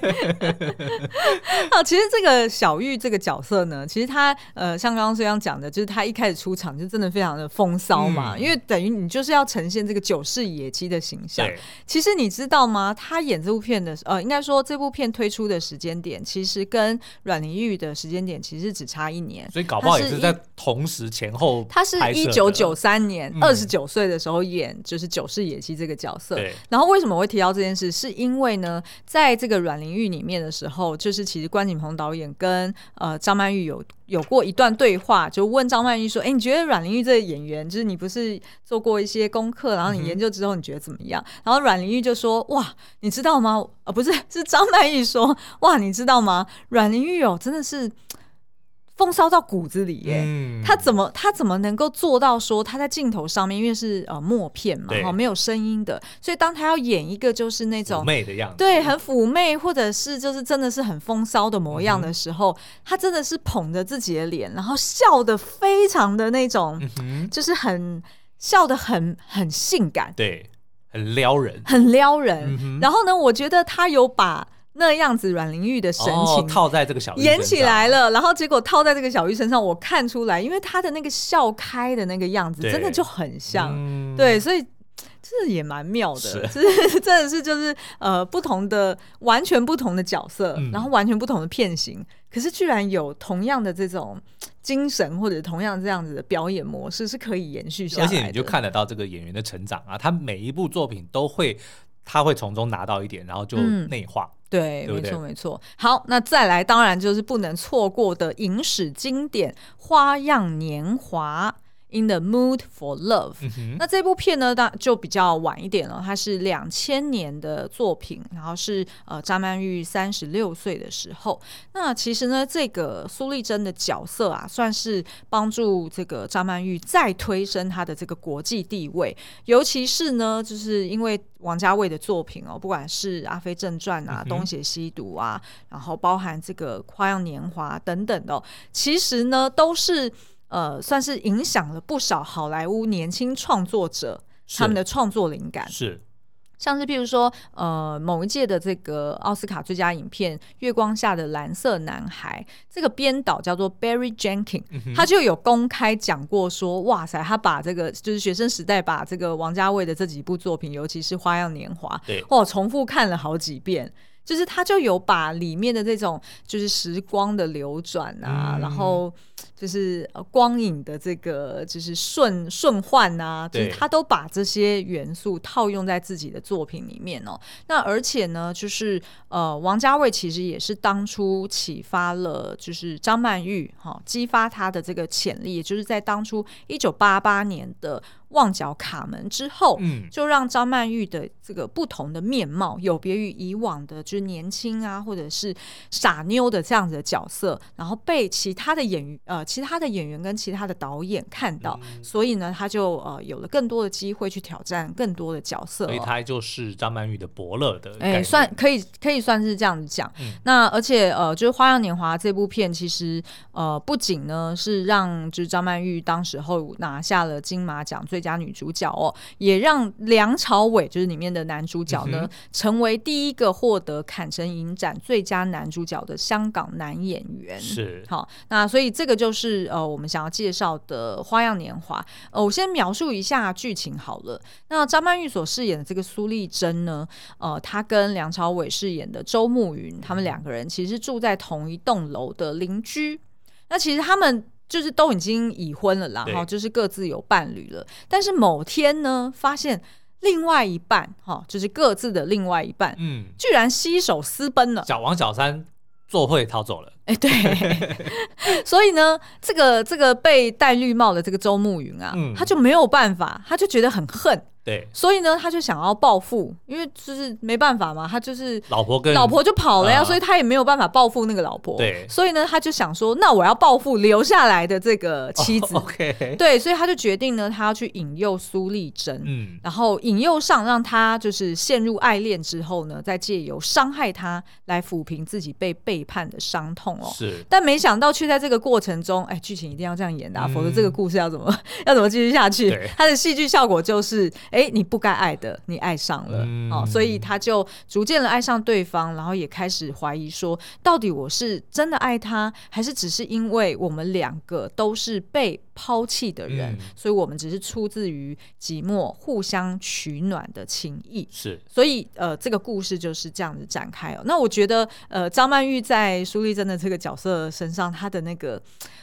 好，其实这个小玉这个角色呢，其实他呃，像刚刚这样讲的，就是他一开始出场就真的非常的风骚嘛，嗯、因为等于你就是要呈现这个九世野鸡的形象。对其实你知道吗？他演这部片的呃，应该说这部片推出的时间点，其实跟阮玲玉的时间点其实只差一。一年，所以搞不好也是在同时前后。他是一九九三年二十九岁的时候演，就是九世野鸡这个角色。对然后为什么我会提到这件事？是因为呢，在这个阮玲玉里面的时候，就是其实关锦鹏导演跟呃张曼玉有有过一段对话，就问张曼玉说：“哎，你觉得阮玲玉这个演员，就是你不是做过一些功课，然后你研究之后你觉得怎么样？”然后阮玲玉就说：“哇，你知道吗？呃，不是，是张曼玉说：哇，你知道吗？阮玲玉哦，真的是。”风骚到骨子里耶！嗯、他怎么他怎么能够做到说他在镜头上面，因为是呃默片嘛，哈对，没有声音的，所以当他要演一个就是那种妩媚的样子，对，很妩媚或者是就是真的是很风骚的模样的时候，嗯、他真的是捧着自己的脸，然后笑的非常的那种，嗯、就是很笑的很很性感，对，很撩人，很撩人。嗯、然后呢，我觉得他有把。那样子，阮玲玉的神情、哦、套在这个小玉演起来了，然后结果套在这个小玉身上，我看出来，因为他的那个笑开的那个样子，真的就很像，对，对，所以这也蛮妙的，是。就是真的是就是呃不同的完全不同的角色，嗯、然后完全不同的片型，可是居然有同样的这种精神或者同样这样子的表演模式是可以延续下来，而且你就看得到这个演员的成长啊，他每一部作品都会。他会从中拿到一点，然后就内化。嗯、对，对对没错没错。好，那再来，当然就是不能错过的影史经典《花样年华》。In the mood for love，、嗯、那这部片呢，当就比较晚一点了。它是两千年的作品，然后是呃张曼玉三十六岁的时候。那其实呢，这个苏丽珍的角色啊，算是帮助这个张曼玉再推升她的这个国际地位。尤其是呢，就是因为王家卫的作品哦，不管是《阿飞正传》啊，嗯《东邪西毒》啊，然后包含这个《花样年华》等等的、哦，其实呢都是。呃，算是影响了不少好莱坞年轻创作者他们的创作灵感，是。像是譬如说，呃，某一届的这个奥斯卡最佳影片《月光下的蓝色男孩》，这个编导叫做 Barry Jenkins，、嗯、他就有公开讲过说，哇塞，他把这个就是学生时代把这个王家卫的这几部作品，尤其是《花样年华》，对，哇，重复看了好几遍。就是他就有把里面的这种就是时光的流转啊，嗯、然后就是光影的这个就是顺顺换啊，就是他都把这些元素套用在自己的作品里面哦。那而且呢，就是呃，王家卫其实也是当初启发了就是张曼玉哈、哦，激发他的这个潜力，也就是在当初一九八八年的。旺角卡门之后，嗯，就让张曼玉的这个不同的面貌，有别于以往的，就是年轻啊，或者是傻妞的这样子的角色，然后被其他的演员呃，其他的演员跟其他的导演看到，嗯、所以呢，他就呃有了更多的机会去挑战更多的角色，所以他就是张曼玉的伯乐的，哎、欸，算可以可以算是这样子讲。嗯、那而且呃，就是《花样年华》这部片，其实呃，不仅呢是让就是张曼玉当时候拿下了金马奖最。最佳女主角哦，也让梁朝伟就是里面的男主角呢，嗯、成为第一个获得坎城影展最佳男主角的香港男演员。是好，那所以这个就是呃，我们想要介绍的《花样年华》。呃，我先描述一下剧情好了。那张曼玉所饰演的这个苏丽珍呢，呃，她跟梁朝伟饰演的周慕云，他们两个人其实住在同一栋楼的邻居。那其实他们。就是都已经已婚了啦，哈，就是各自有伴侣了。但是某天呢，发现另外一半，哈，就是各自的另外一半，嗯，居然携手私奔了，小王小三作会逃走了。哎，对，所以呢，这个这个被戴绿帽的这个周慕云啊，嗯、他就没有办法，他就觉得很恨。对，所以呢，他就想要报复，因为就是没办法嘛，他就是老婆跟老婆就跑了呀，所以他也没有办法报复那个老婆。对，所以呢，他就想说，那我要报复留下来的这个妻子。OK，对，所以他就决定呢，他要去引诱苏丽珍，嗯，然后引诱上，让他就是陷入爱恋之后呢，再借由伤害他来抚平自己被背叛的伤痛哦。是，但没想到却在这个过程中，哎，剧情一定要这样演的，否则这个故事要怎么 要怎么继续下去？他的戏剧效果就是。哎，你不该爱的，你爱上了，嗯、哦，所以他就逐渐的爱上对方，然后也开始怀疑说，到底我是真的爱他，还是只是因为我们两个都是被抛弃的人，嗯、所以我们只是出自于寂寞，互相取暖的情谊。是，所以呃，这个故事就是这样子展开哦。那我觉得呃，张曼玉在苏丽珍的这个角色身上，她的那个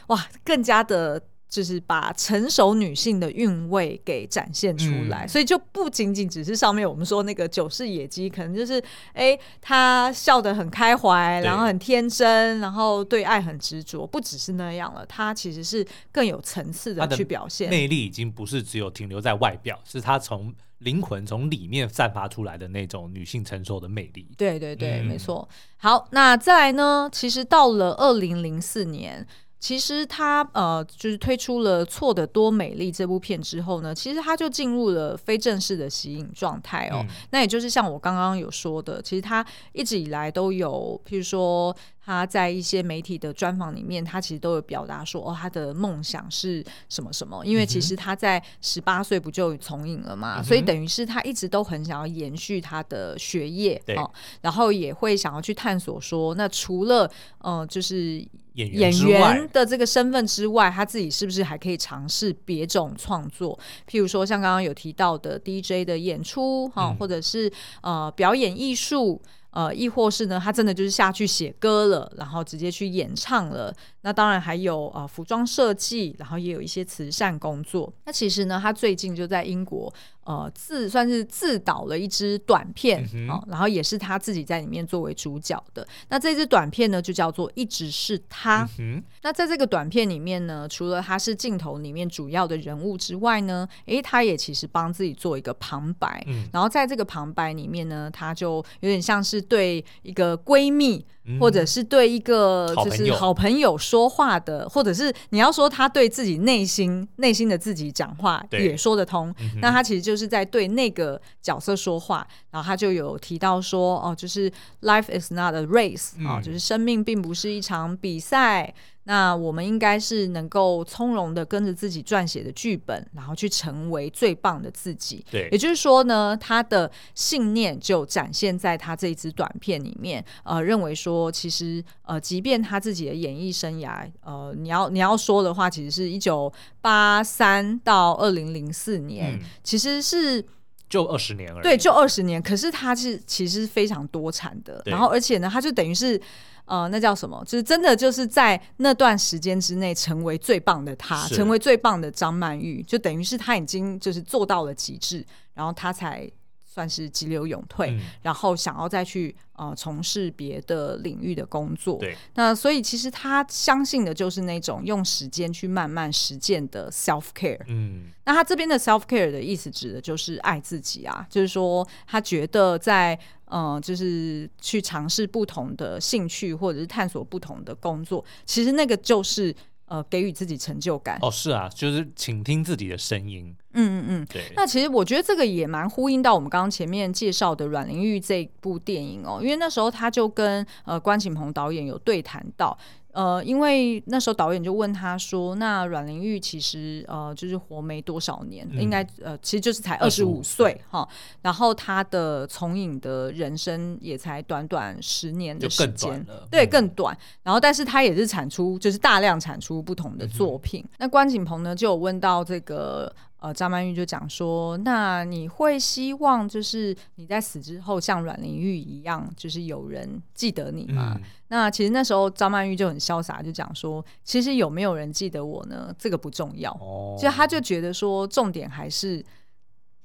哇，更加的。就是把成熟女性的韵味给展现出来，嗯、所以就不仅仅只是上面我们说那个九世野鸡，可能就是哎，她笑得很开怀，然后很天真，然后对爱很执着，不只是那样了，她其实是更有层次的去表现。魅力已经不是只有停留在外表，是她从灵魂从里面散发出来的那种女性成熟的魅力。对对对，嗯、没错。好，那再来呢？其实到了二零零四年。其实他呃，就是推出了《错的多美丽》这部片之后呢，其实他就进入了非正式的息影状态哦。嗯、那也就是像我刚刚有说的，其实他一直以来都有，譬如说他在一些媒体的专访里面，他其实都有表达说，哦，他的梦想是什么什么。因为其实他在十八岁不就从影了嘛，嗯、所以等于是他一直都很想要延续他的学业对哦，然后也会想要去探索说，那除了呃，就是。演员，演员的这个身份之外，他自己是不是还可以尝试别种创作？譬如说，像刚刚有提到的 DJ 的演出，哈、嗯，或者是呃表演艺术。呃，亦或是呢，他真的就是下去写歌了，然后直接去演唱了。那当然还有呃服装设计，然后也有一些慈善工作。那其实呢，他最近就在英国呃自算是自导了一支短片啊、嗯哦，然后也是他自己在里面作为主角的。那这支短片呢，就叫做《一直是他》。嗯、那在这个短片里面呢，除了他是镜头里面主要的人物之外呢，诶，他也其实帮自己做一个旁白。嗯、然后在这个旁白里面呢，他就有点像是。对一个闺蜜，或者是对一个就是好朋友说话的，或者是你要说他对自己内心内心的自己讲话也说得通。那他其实就是在对那个角色说话，然后他就有提到说，哦，就是 Life is not a race 啊，就是生命并不是一场比赛。那我们应该是能够从容的跟着自己撰写的剧本，然后去成为最棒的自己。对，也就是说呢，他的信念就展现在他这一支短片里面。呃，认为说，其实呃，即便他自己的演艺生涯，呃，你要你要说的话，其实是一九八三到二零零四年，嗯、其实是。就二十年而已。对，就二十年。可是他是其实是非常多产的，然后而且呢，他就等于是呃，那叫什么？就是真的就是在那段时间之内成为最棒的他，成为最棒的张曼玉，就等于是他已经就是做到了极致，然后他才。算是急流勇退，嗯、然后想要再去呃从事别的领域的工作。对，那所以其实他相信的就是那种用时间去慢慢实践的 self care。嗯，那他这边的 self care 的意思指的就是爱自己啊，就是说他觉得在嗯就是去尝试不同的兴趣或者是探索不同的工作，其实那个就是。呃，给予自己成就感哦，是啊，就是倾听自己的声音，嗯嗯嗯，对。那其实我觉得这个也蛮呼应到我们刚刚前面介绍的阮玲玉这部电影哦，因为那时候他就跟呃关锦鹏导演有对谈到。呃，因为那时候导演就问他说：“那阮玲玉其实呃就是活没多少年，嗯、应该呃其实就是才二十五岁哈。然后他的从影的人生也才短短十年的时间，对，更短。然后但是他也是产出就是大量产出不同的作品。嗯、那关锦鹏呢就有问到这个。”呃，张曼玉就讲说，那你会希望就是你在死之后像阮玲玉一样，就是有人记得你吗？嗯、那其实那时候张曼玉就很潇洒，就讲说，其实有没有人记得我呢？这个不重要。哦，就他就觉得说，重点还是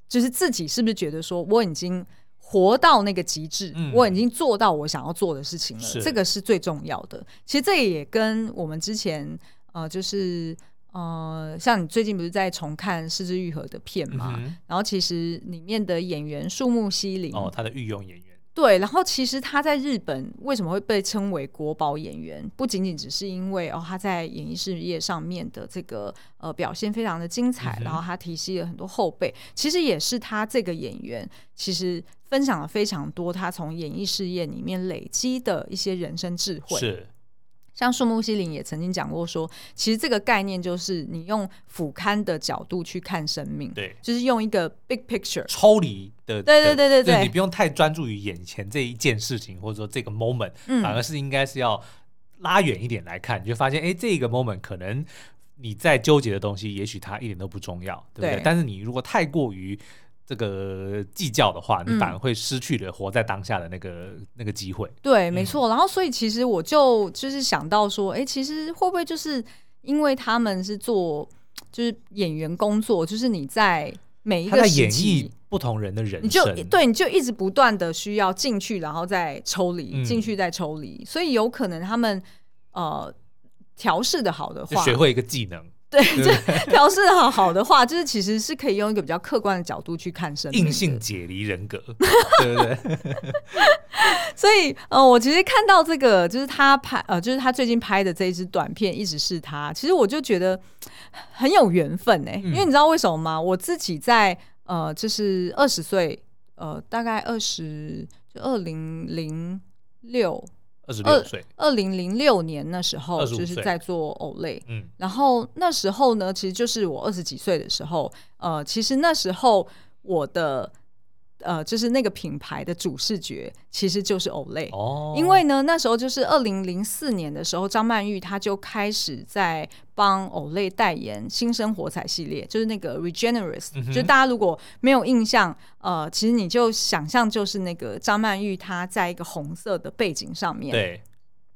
就是自己是不是觉得说，我已经活到那个极致，嗯、我已经做到我想要做的事情了，这个是最重要的。其实这也跟我们之前呃，就是。呃，像你最近不是在重看《是之愈合》的片嘛？嗯、然后其实里面的演员树木希林哦，他的御用演员对，然后其实他在日本为什么会被称为国宝演员？不仅仅只是因为哦他在演艺事业上面的这个呃表现非常的精彩，嗯、然后他提携了很多后辈，其实也是他这个演员其实分享了非常多他从演艺事业里面累积的一些人生智慧是。像树木希林也曾经讲过说，其实这个概念就是你用俯瞰的角度去看生命，对，就是用一个 big picture 抽离的，对对对对对，你不用太专注于眼前这一件事情，或者说这个 moment，嗯，反而是应该是要拉远一点来看，你就发现，哎，这个 moment 可能你在纠结的东西，也许它一点都不重要，对不对？对，但是你如果太过于这个计较的话，你反而会失去了活在当下的那个、嗯、那个机会。对，没错。然后，所以其实我就就是想到说，哎、欸，其实会不会就是因为他们是做就是演员工作，就是你在每一个演绎不同人的人生，你就对，你就一直不断的需要进去，然后再抽离，进、嗯、去再抽离。所以有可能他们呃调试的好的话，学会一个技能。对，就调试好好的话，就是其实是可以用一个比较客观的角度去看生命。硬性解离人格，对不对？所以，呃，我其实看到这个，就是他拍，呃，就是他最近拍的这一支短片，一直是他。其实我就觉得很有缘分哎，嗯、因为你知道为什么吗？我自己在呃，就是二十岁，呃，大概二十，就二零零六。二十六岁，二零零六年那时候就是在做 Olay，嗯，然后那时候呢，其实就是我二十几岁的时候，呃，其实那时候我的。呃，就是那个品牌的主视觉其实就是 Olay 哦，因为呢，那时候就是二零零四年的时候，张曼玉她就开始在帮 Olay 代言新生活彩系列，就是那个 Regenerist，嗯，就大家如果没有印象，呃，其实你就想象就是那个张曼玉她在一个红色的背景上面，对，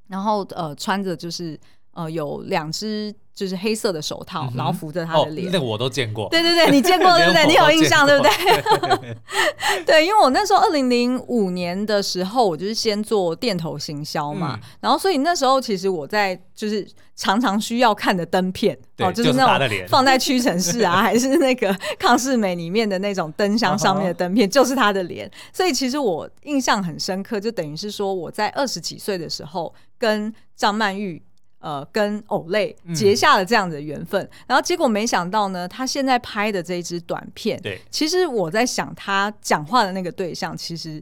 然后呃穿着就是呃有两只。就是黑色的手套，然后扶着他的脸。那个我都见过。对对对，你见过 对不对？你有印象对不对？对，因为我那时候二零零五年的时候，我就是先做店头行销嘛，然后所以那时候其实我在就是常常需要看的灯片哦，就是那种放在屈臣氏啊，还是那个康士美里面的那种灯箱上面的灯片，就是他的脸。所以其实我印象很深刻，就等于是说我在二十几岁的时候跟张曼玉。呃，跟 Olay 结下了这样的缘分，嗯、然后结果没想到呢，他现在拍的这一支短片，对，其实我在想，他讲话的那个对象其实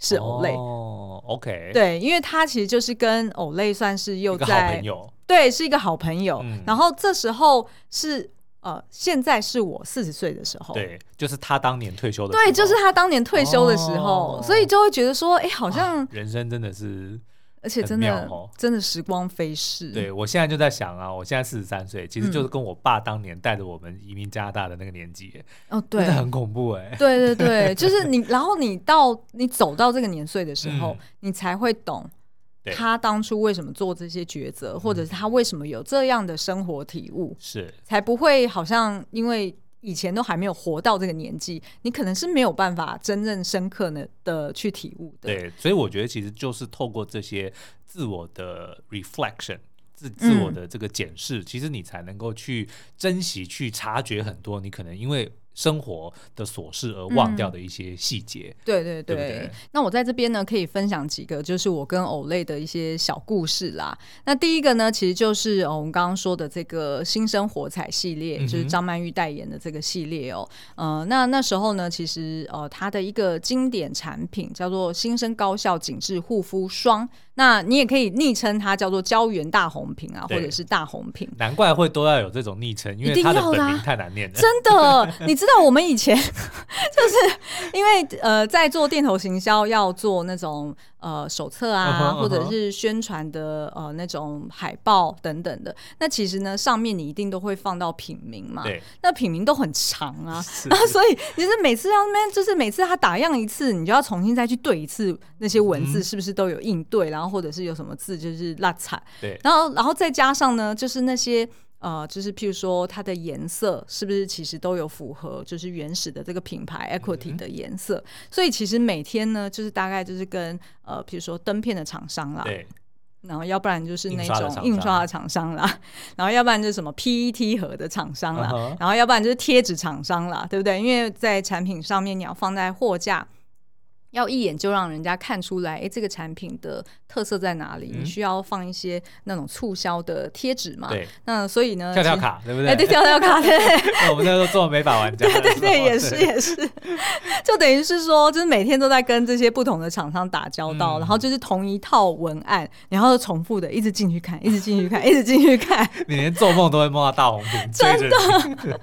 是 Olay 哦，OK，对，因为他其实就是跟 Olay 算是又在好朋友，对，是一个好朋友。嗯、然后这时候是呃，现在是我四十岁的时候，对，就是他当年退休的时候，对，就是他当年退休的时候，哦、所以就会觉得说，哎，好像人生真的是。而且真的、哦、真的时光飞逝。对，我现在就在想啊，我现在四十三岁，其实就是跟我爸当年带着我们移民加拿大的那个年纪。哦，对，真的很恐怖哎。对对对，就是你，然后你到你走到这个年岁的时候，嗯、你才会懂他当初为什么做这些抉择，或者是他为什么有这样的生活体悟，是才不会好像因为。以前都还没有活到这个年纪，你可能是没有办法真正深刻的的去体悟的。对，所以我觉得其实就是透过这些自我的 reflection，自自我的这个检视，嗯，其实你才能够去珍惜、去察觉很多你可能因为。生活的琐事而忘掉的一些细节，嗯，对对对，对对。那我在这边呢，可以分享几个，就是我跟 Olay 的一些小故事啦。那第一个呢，其实就是我们刚刚说的这个新生活彩系列，就是张曼玉代言的这个系列哦。呃，那那时候呢，其实呃，它的一个经典产品叫做新生高效紧致护肤霜。那你也可以昵称它叫做胶原大红瓶啊，或者是大红瓶。难怪会都要有这种昵称，因为它的本名太难念了。真的，你知道我们以前 就是因为呃，在做店头行销要做那种。呃，手册啊，或者是宣传的呃那种海报等等的，那其实呢，上面你一定都会放到品名嘛。对。那品名都很长啊，然后 所以其实每次要那边就是每次他打样一次，你就要重新再去对一次那些文字是不是都有应对，然后或者是有什么字就是辣彩。对。然后，然后再加上呢，就是那些。呃，就是譬如说它的颜色是不是其实都有符合，就是原始的这个品牌 equity 的颜色，嗯，所以其实每天呢，就是大概就是跟呃，譬如说灯片的厂商啦，对，然后要不然就是那种印刷的厂商啦，然后要不然就是什么 PET 盒的厂商啦，uh -huh. 然后要不然就是贴纸厂商啦，对不对？因为在产品上面你要放在货架。要一眼就让人家看出来，哎，这个产品的特色在哪里？嗯、你需要放一些那种促销的贴纸嘛？对。那所以呢？跳跳卡对不对？哎，对，跳跳卡对。那我们那时候做美法玩家。对对对，也是也是。就等于是说，就是每天都在跟这些不同的厂商打交道，嗯，然后就是同一套文案，然后重复的一直进去看，一直进去看，一直进去看。你连做梦都会梦到大红瓶，真的。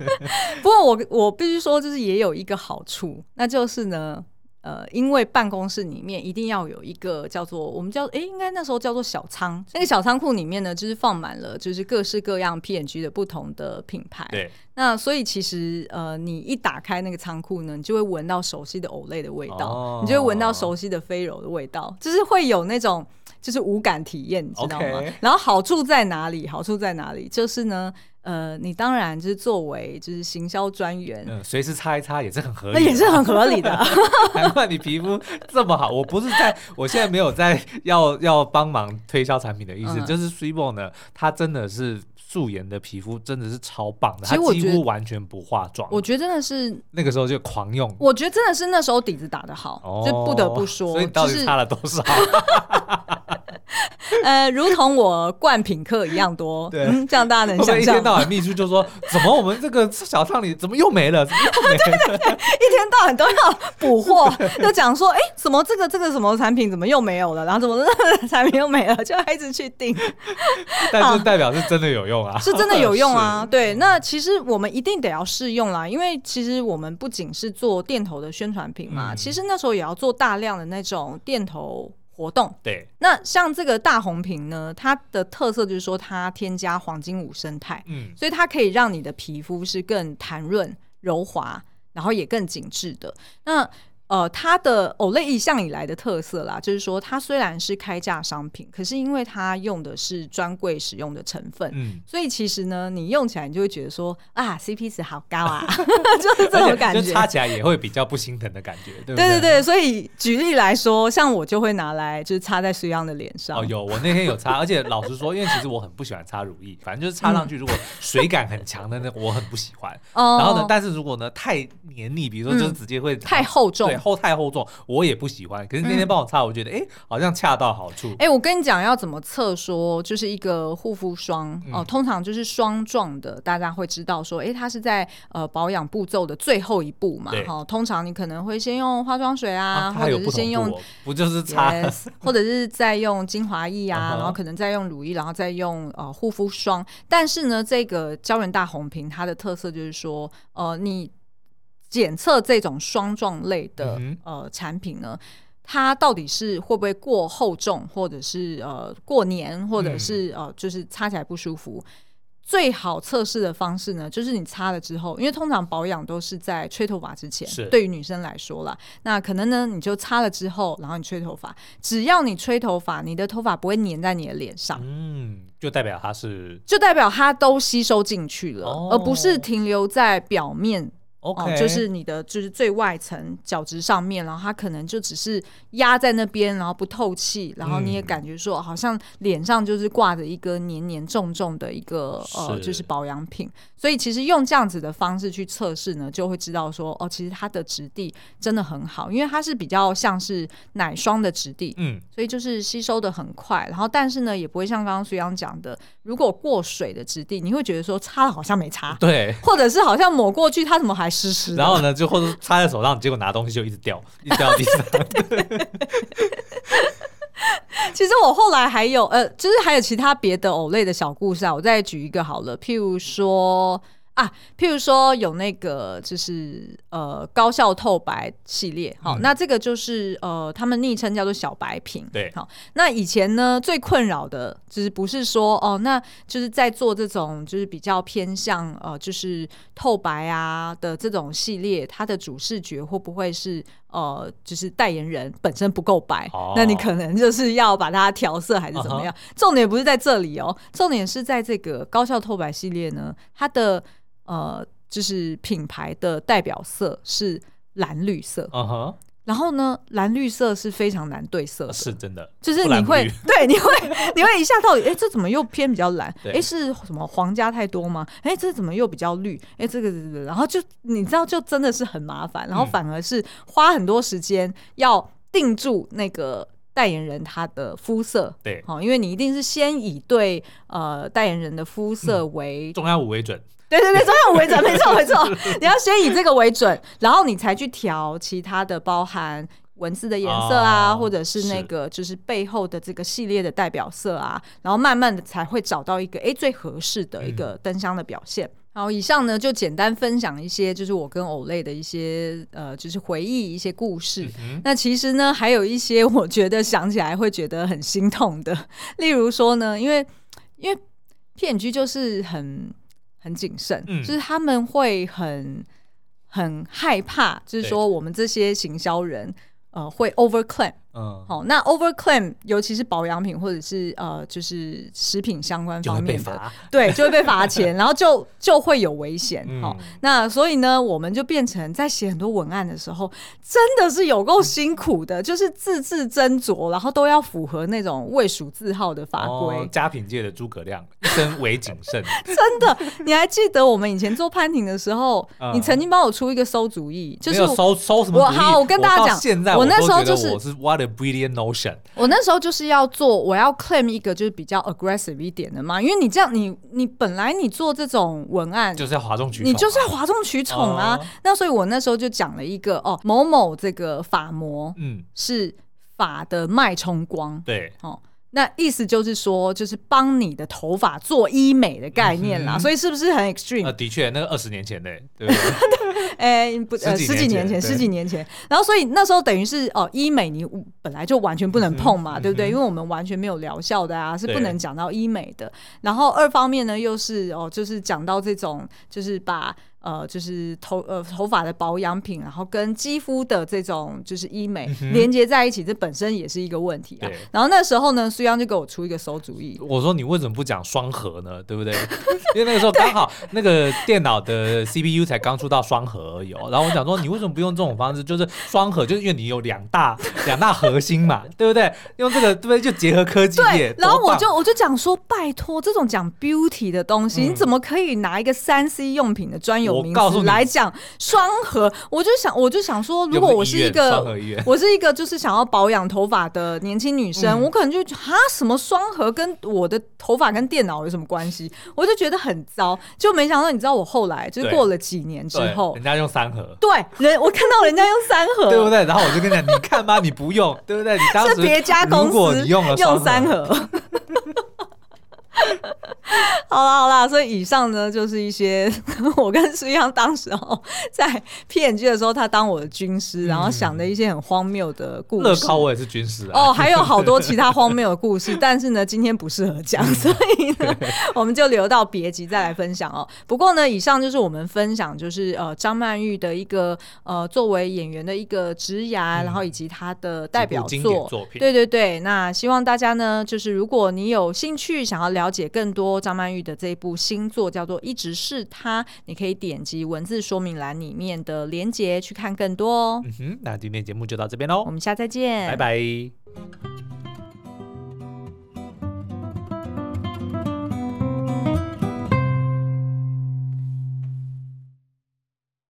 不过我我必须说，就是也有一个好处，那就是呢。呃，因为办公室里面一定要有一个叫做我们叫哎，应该那时候叫做小仓。那个小仓库里面呢，就是放满了就是各式各样 PNG 的不同的品牌。对。那所以其实呃，你一打开那个仓库呢，你就会闻到熟悉的 Olay 的味道，哦，你就会闻到熟悉的飞柔的味道，就是会有那种就是无感体验，你知道吗.然后好处在哪里？好处在哪里？就是呢。呃，你当然就是作为就是行销专员，嗯，随时擦一擦也是很合理，那也是很合理的。难怪你皮肤这么好。我不是在，我现在没有在要要帮忙推销产品的意思，嗯、就是 Sweetboy 呢，它真的是素颜的皮肤真的是超棒的，它几乎完全不化妆。我觉得真的是那个时候就狂用，我觉得真的是那时候底子打得好，哦、就不得不说。所以你到底擦了多少？呃，如同我灌品客一样多，对，嗯、这样大家能想象。一天到晚秘书就说：“怎么我们这个小仓里怎么又没了？怎么又没了？” 对对对，一天到晚都要补货，就讲说：“哎、欸，怎么这个这个什么产品怎么又没有了？然后怎么这个产品又没了？”就要一直去订。但是代表是真的有用啊，是真的有用啊。对，那其实我们一定得要试用啦，因为其实我们不仅是做店头的宣传品嘛、嗯，其实那时候也要做大量的那种店头。活动。对，那像这个大红瓶呢，它的特色就是说它添加黄金五生态，嗯，所以它可以让你的皮肤是更弹润、柔滑，然后也更紧致的。那呃，它的 Olay 一向以来的特色啦，就是说它虽然是开价商品，可是因为它用的是专柜使用的成分，嗯，所以其实呢，你用起来你就会觉得说啊，CP 值好高啊，就是这种感觉，就擦起来也会比较不心疼的感觉，对不对？对对对，所以举例来说，像我就会拿来就是擦在水漾的脸上。哦，有，我那天有擦，而且老实说，因为其实我很不喜欢擦乳液，反正就是擦上去如果水感很强的那，我很不喜欢。哦，然后呢，但是如果呢太黏腻，比如说就是直接会、嗯、太厚重。厚太厚重，我也不喜欢。可是那天帮我擦，我觉得哎、嗯欸，好像恰到好处。哎、欸，我跟你讲要怎么测，说就是一个护肤霜哦、呃，通常就是霜状的，大家会知道说，哎、欸，它是在呃保养步骤的最后一步嘛。哈、哦，通常你可能会先用化妆水啊，啊或者是先用，不就是擦，yes, 或者是再用精华液啊，然后可能再用乳液，然后再用呃护肤霜。但是呢，这个胶原大红瓶它的特色就是说，呃，你。检测这种霜状类的、嗯、呃产品呢，它到底是会不会过厚重，或者是呃过黏，或者是呃就是擦起来不舒服。最好测试的方式呢，就是你擦了之后，因为通常保养都是在吹头发之前。对于女生来说啦，那可能呢，你就擦了之后，然后你吹头发，只要你吹头发，你的头发不会粘在你的脸上，嗯，就代表它是，就代表它都吸收进去了，哦，而不是停留在表面。哦，就是你的就是最外层角质上面，然后它可能就只是压在那边，然后不透气，然后你也感觉说好像脸上就是挂着一个黏黏重重的一个呃，就是保养品。所以其实用这样子的方式去测试呢，就会知道说哦，其实它的质地真的很好，因为它是比较像是奶霜的质地，嗯，所以就是吸收的很快，然后但是呢也不会像刚刚苏阳讲的，如果过水的质地，你会觉得说擦了好像没擦，对，或者是好像抹过去它怎么还湿湿的，然后呢就或者擦在手上，结果拿东西就一直掉，一直掉地上。其实我后来还有呃，就是还有其他别的偶类的小故事啊，我再举一个好了，譬如说。啊，譬如说有那个就是呃高效透白系列，好，嗯、那这个就是呃他们昵称叫做小白瓶，对，好，那以前呢最困扰的就是不是说哦，那就是在做这种就是比较偏向呃就是透白啊的这种系列，它的主视觉会不会是呃就是代言人本身不够白，哦、那你可能就是要把它调色还是怎么样？Uh 重点不是在这里哦，重点是在这个高效透白系列呢，它的。呃，就是品牌的代表色是蓝绿色，嗯哼、uh，huh. 然后呢，蓝绿色是非常难对色的，是真的，就是你会对，你会你会一下到底，哎，这怎么又偏比较蓝？哎对，是什么皇家太多吗？哎，这怎么又比较绿？哎，这个这个，然后就你知道，就真的是很麻烦，然后反而是花很多时间要定住那个代言人他的肤色，对，好，因为你一定是先以对呃代言人的肤色为、嗯、中央五为准。对对对，中央五为准，没错没错。你要先以这个为准，然后你才去调其他的，包含文字的颜色啊，哦、或者是那个就是背后的这个系列的代表色啊，然后慢慢的才会找到一个哎最合适的一个灯箱的表现。嗯、好，以上呢就简单分享一些就是我跟偶类的一些呃就是回忆一些故事。嗯、那其实呢还有一些我觉得想起来会觉得很心痛的，例如说呢，因为因为骗局就是很。很谨慎，嗯、就是他们会很很害怕，就是说我们这些行销人，呃，会 over claim。嗯，好，那 over claim，尤其是保养品或者是呃，就是食品相关方面的，对，就会被罚钱，然后就就会有危险。好，那所以呢，我们就变成在写很多文案的时候，真的是有够辛苦的，就是字字斟酌，然后都要符合那种未属字号的法规。家品界的诸葛亮，一生为谨慎。真的，你还记得我们以前做潘婷的时候，你曾经帮我出一个馊主意，就是馊馊什么？我好，我跟大家讲，现在我那时候就是我是 Brilliant notion，我那时候就是要做，我要 claim 一个就是比较 aggressive 一点的嘛，因为你这样，你你本来你做这种文案就是要哗众取，你就是要哗众取宠啊。Uh、那所以我那时候就讲了一个哦，某某这个发膜，嗯，是法的脉冲光，对，哦。那意思就是说，就是帮你的头发做医美的概念啦，嗯、所以是不是很 extreme？呃，的确，那个二十年前的，对不对？哎、欸，不，呃，十几年前，十几年前。然后，所以那时候等于是哦，医美你本来就完全不能碰嘛，嗯、对不对？因为我们完全没有疗效的啊，是不能讲到医美的。然后二方面呢，又是哦，就是讲到这种，就是把。呃，就是头呃头发的保养品，然后跟肌肤的这种就是医美连接在一起，这本身也是一个问题啊。然后那时候呢，苏央就给我出一个馊主意，我说你为什么不讲双核呢？对不对？因为那个时候刚好那个电脑的 CPU 才刚出到双核而已。哦然后我想说，你为什么不用这种方式？就是双核，就是因为你有两大两大核心嘛，对不对？用这个对不对？就结合科技业。然后我就我就讲说，拜托，这种讲 beauty 的东西，你怎么可以拿一个三 C 用品的专有？我告诉你来讲双核，我就想，我就想说，如果我是一个，我是一个就是想要保养头发的年轻女生，我可能就哈什么双核跟我的头发跟电脑有什么关系？我就觉得很糟，就没想到你知道我后来就是过了几年之后，人家用三核，对，人我看到人家用三核，对不对？然后我就跟你讲，你看吧，你不用，对不对？你当时别家公司如果你用了用三核。好 好啦好啦，所以以上呢就是一些 我跟师洋当时哦在 PNG 的时候，他当我的军师，然后想的一些很荒谬的故事。乐高我也是军师哦，还有好多其他荒谬的故事，但是呢，今天不适合讲，所以呢，我们就留到别集再来分享哦。不过呢，以上就是我们分享，就是呃张曼玉的一个呃作为演员的一个职涯，然后以及她的代表作。作品。对对对，那希望大家呢，就是如果你有兴趣想要了解更多张曼玉的这一部新作，叫做《一直是他》，你可以点击文字说明栏里面的连接去看更多哦。嗯哼，那今天节目就到这边喽，我们下次再见，拜拜。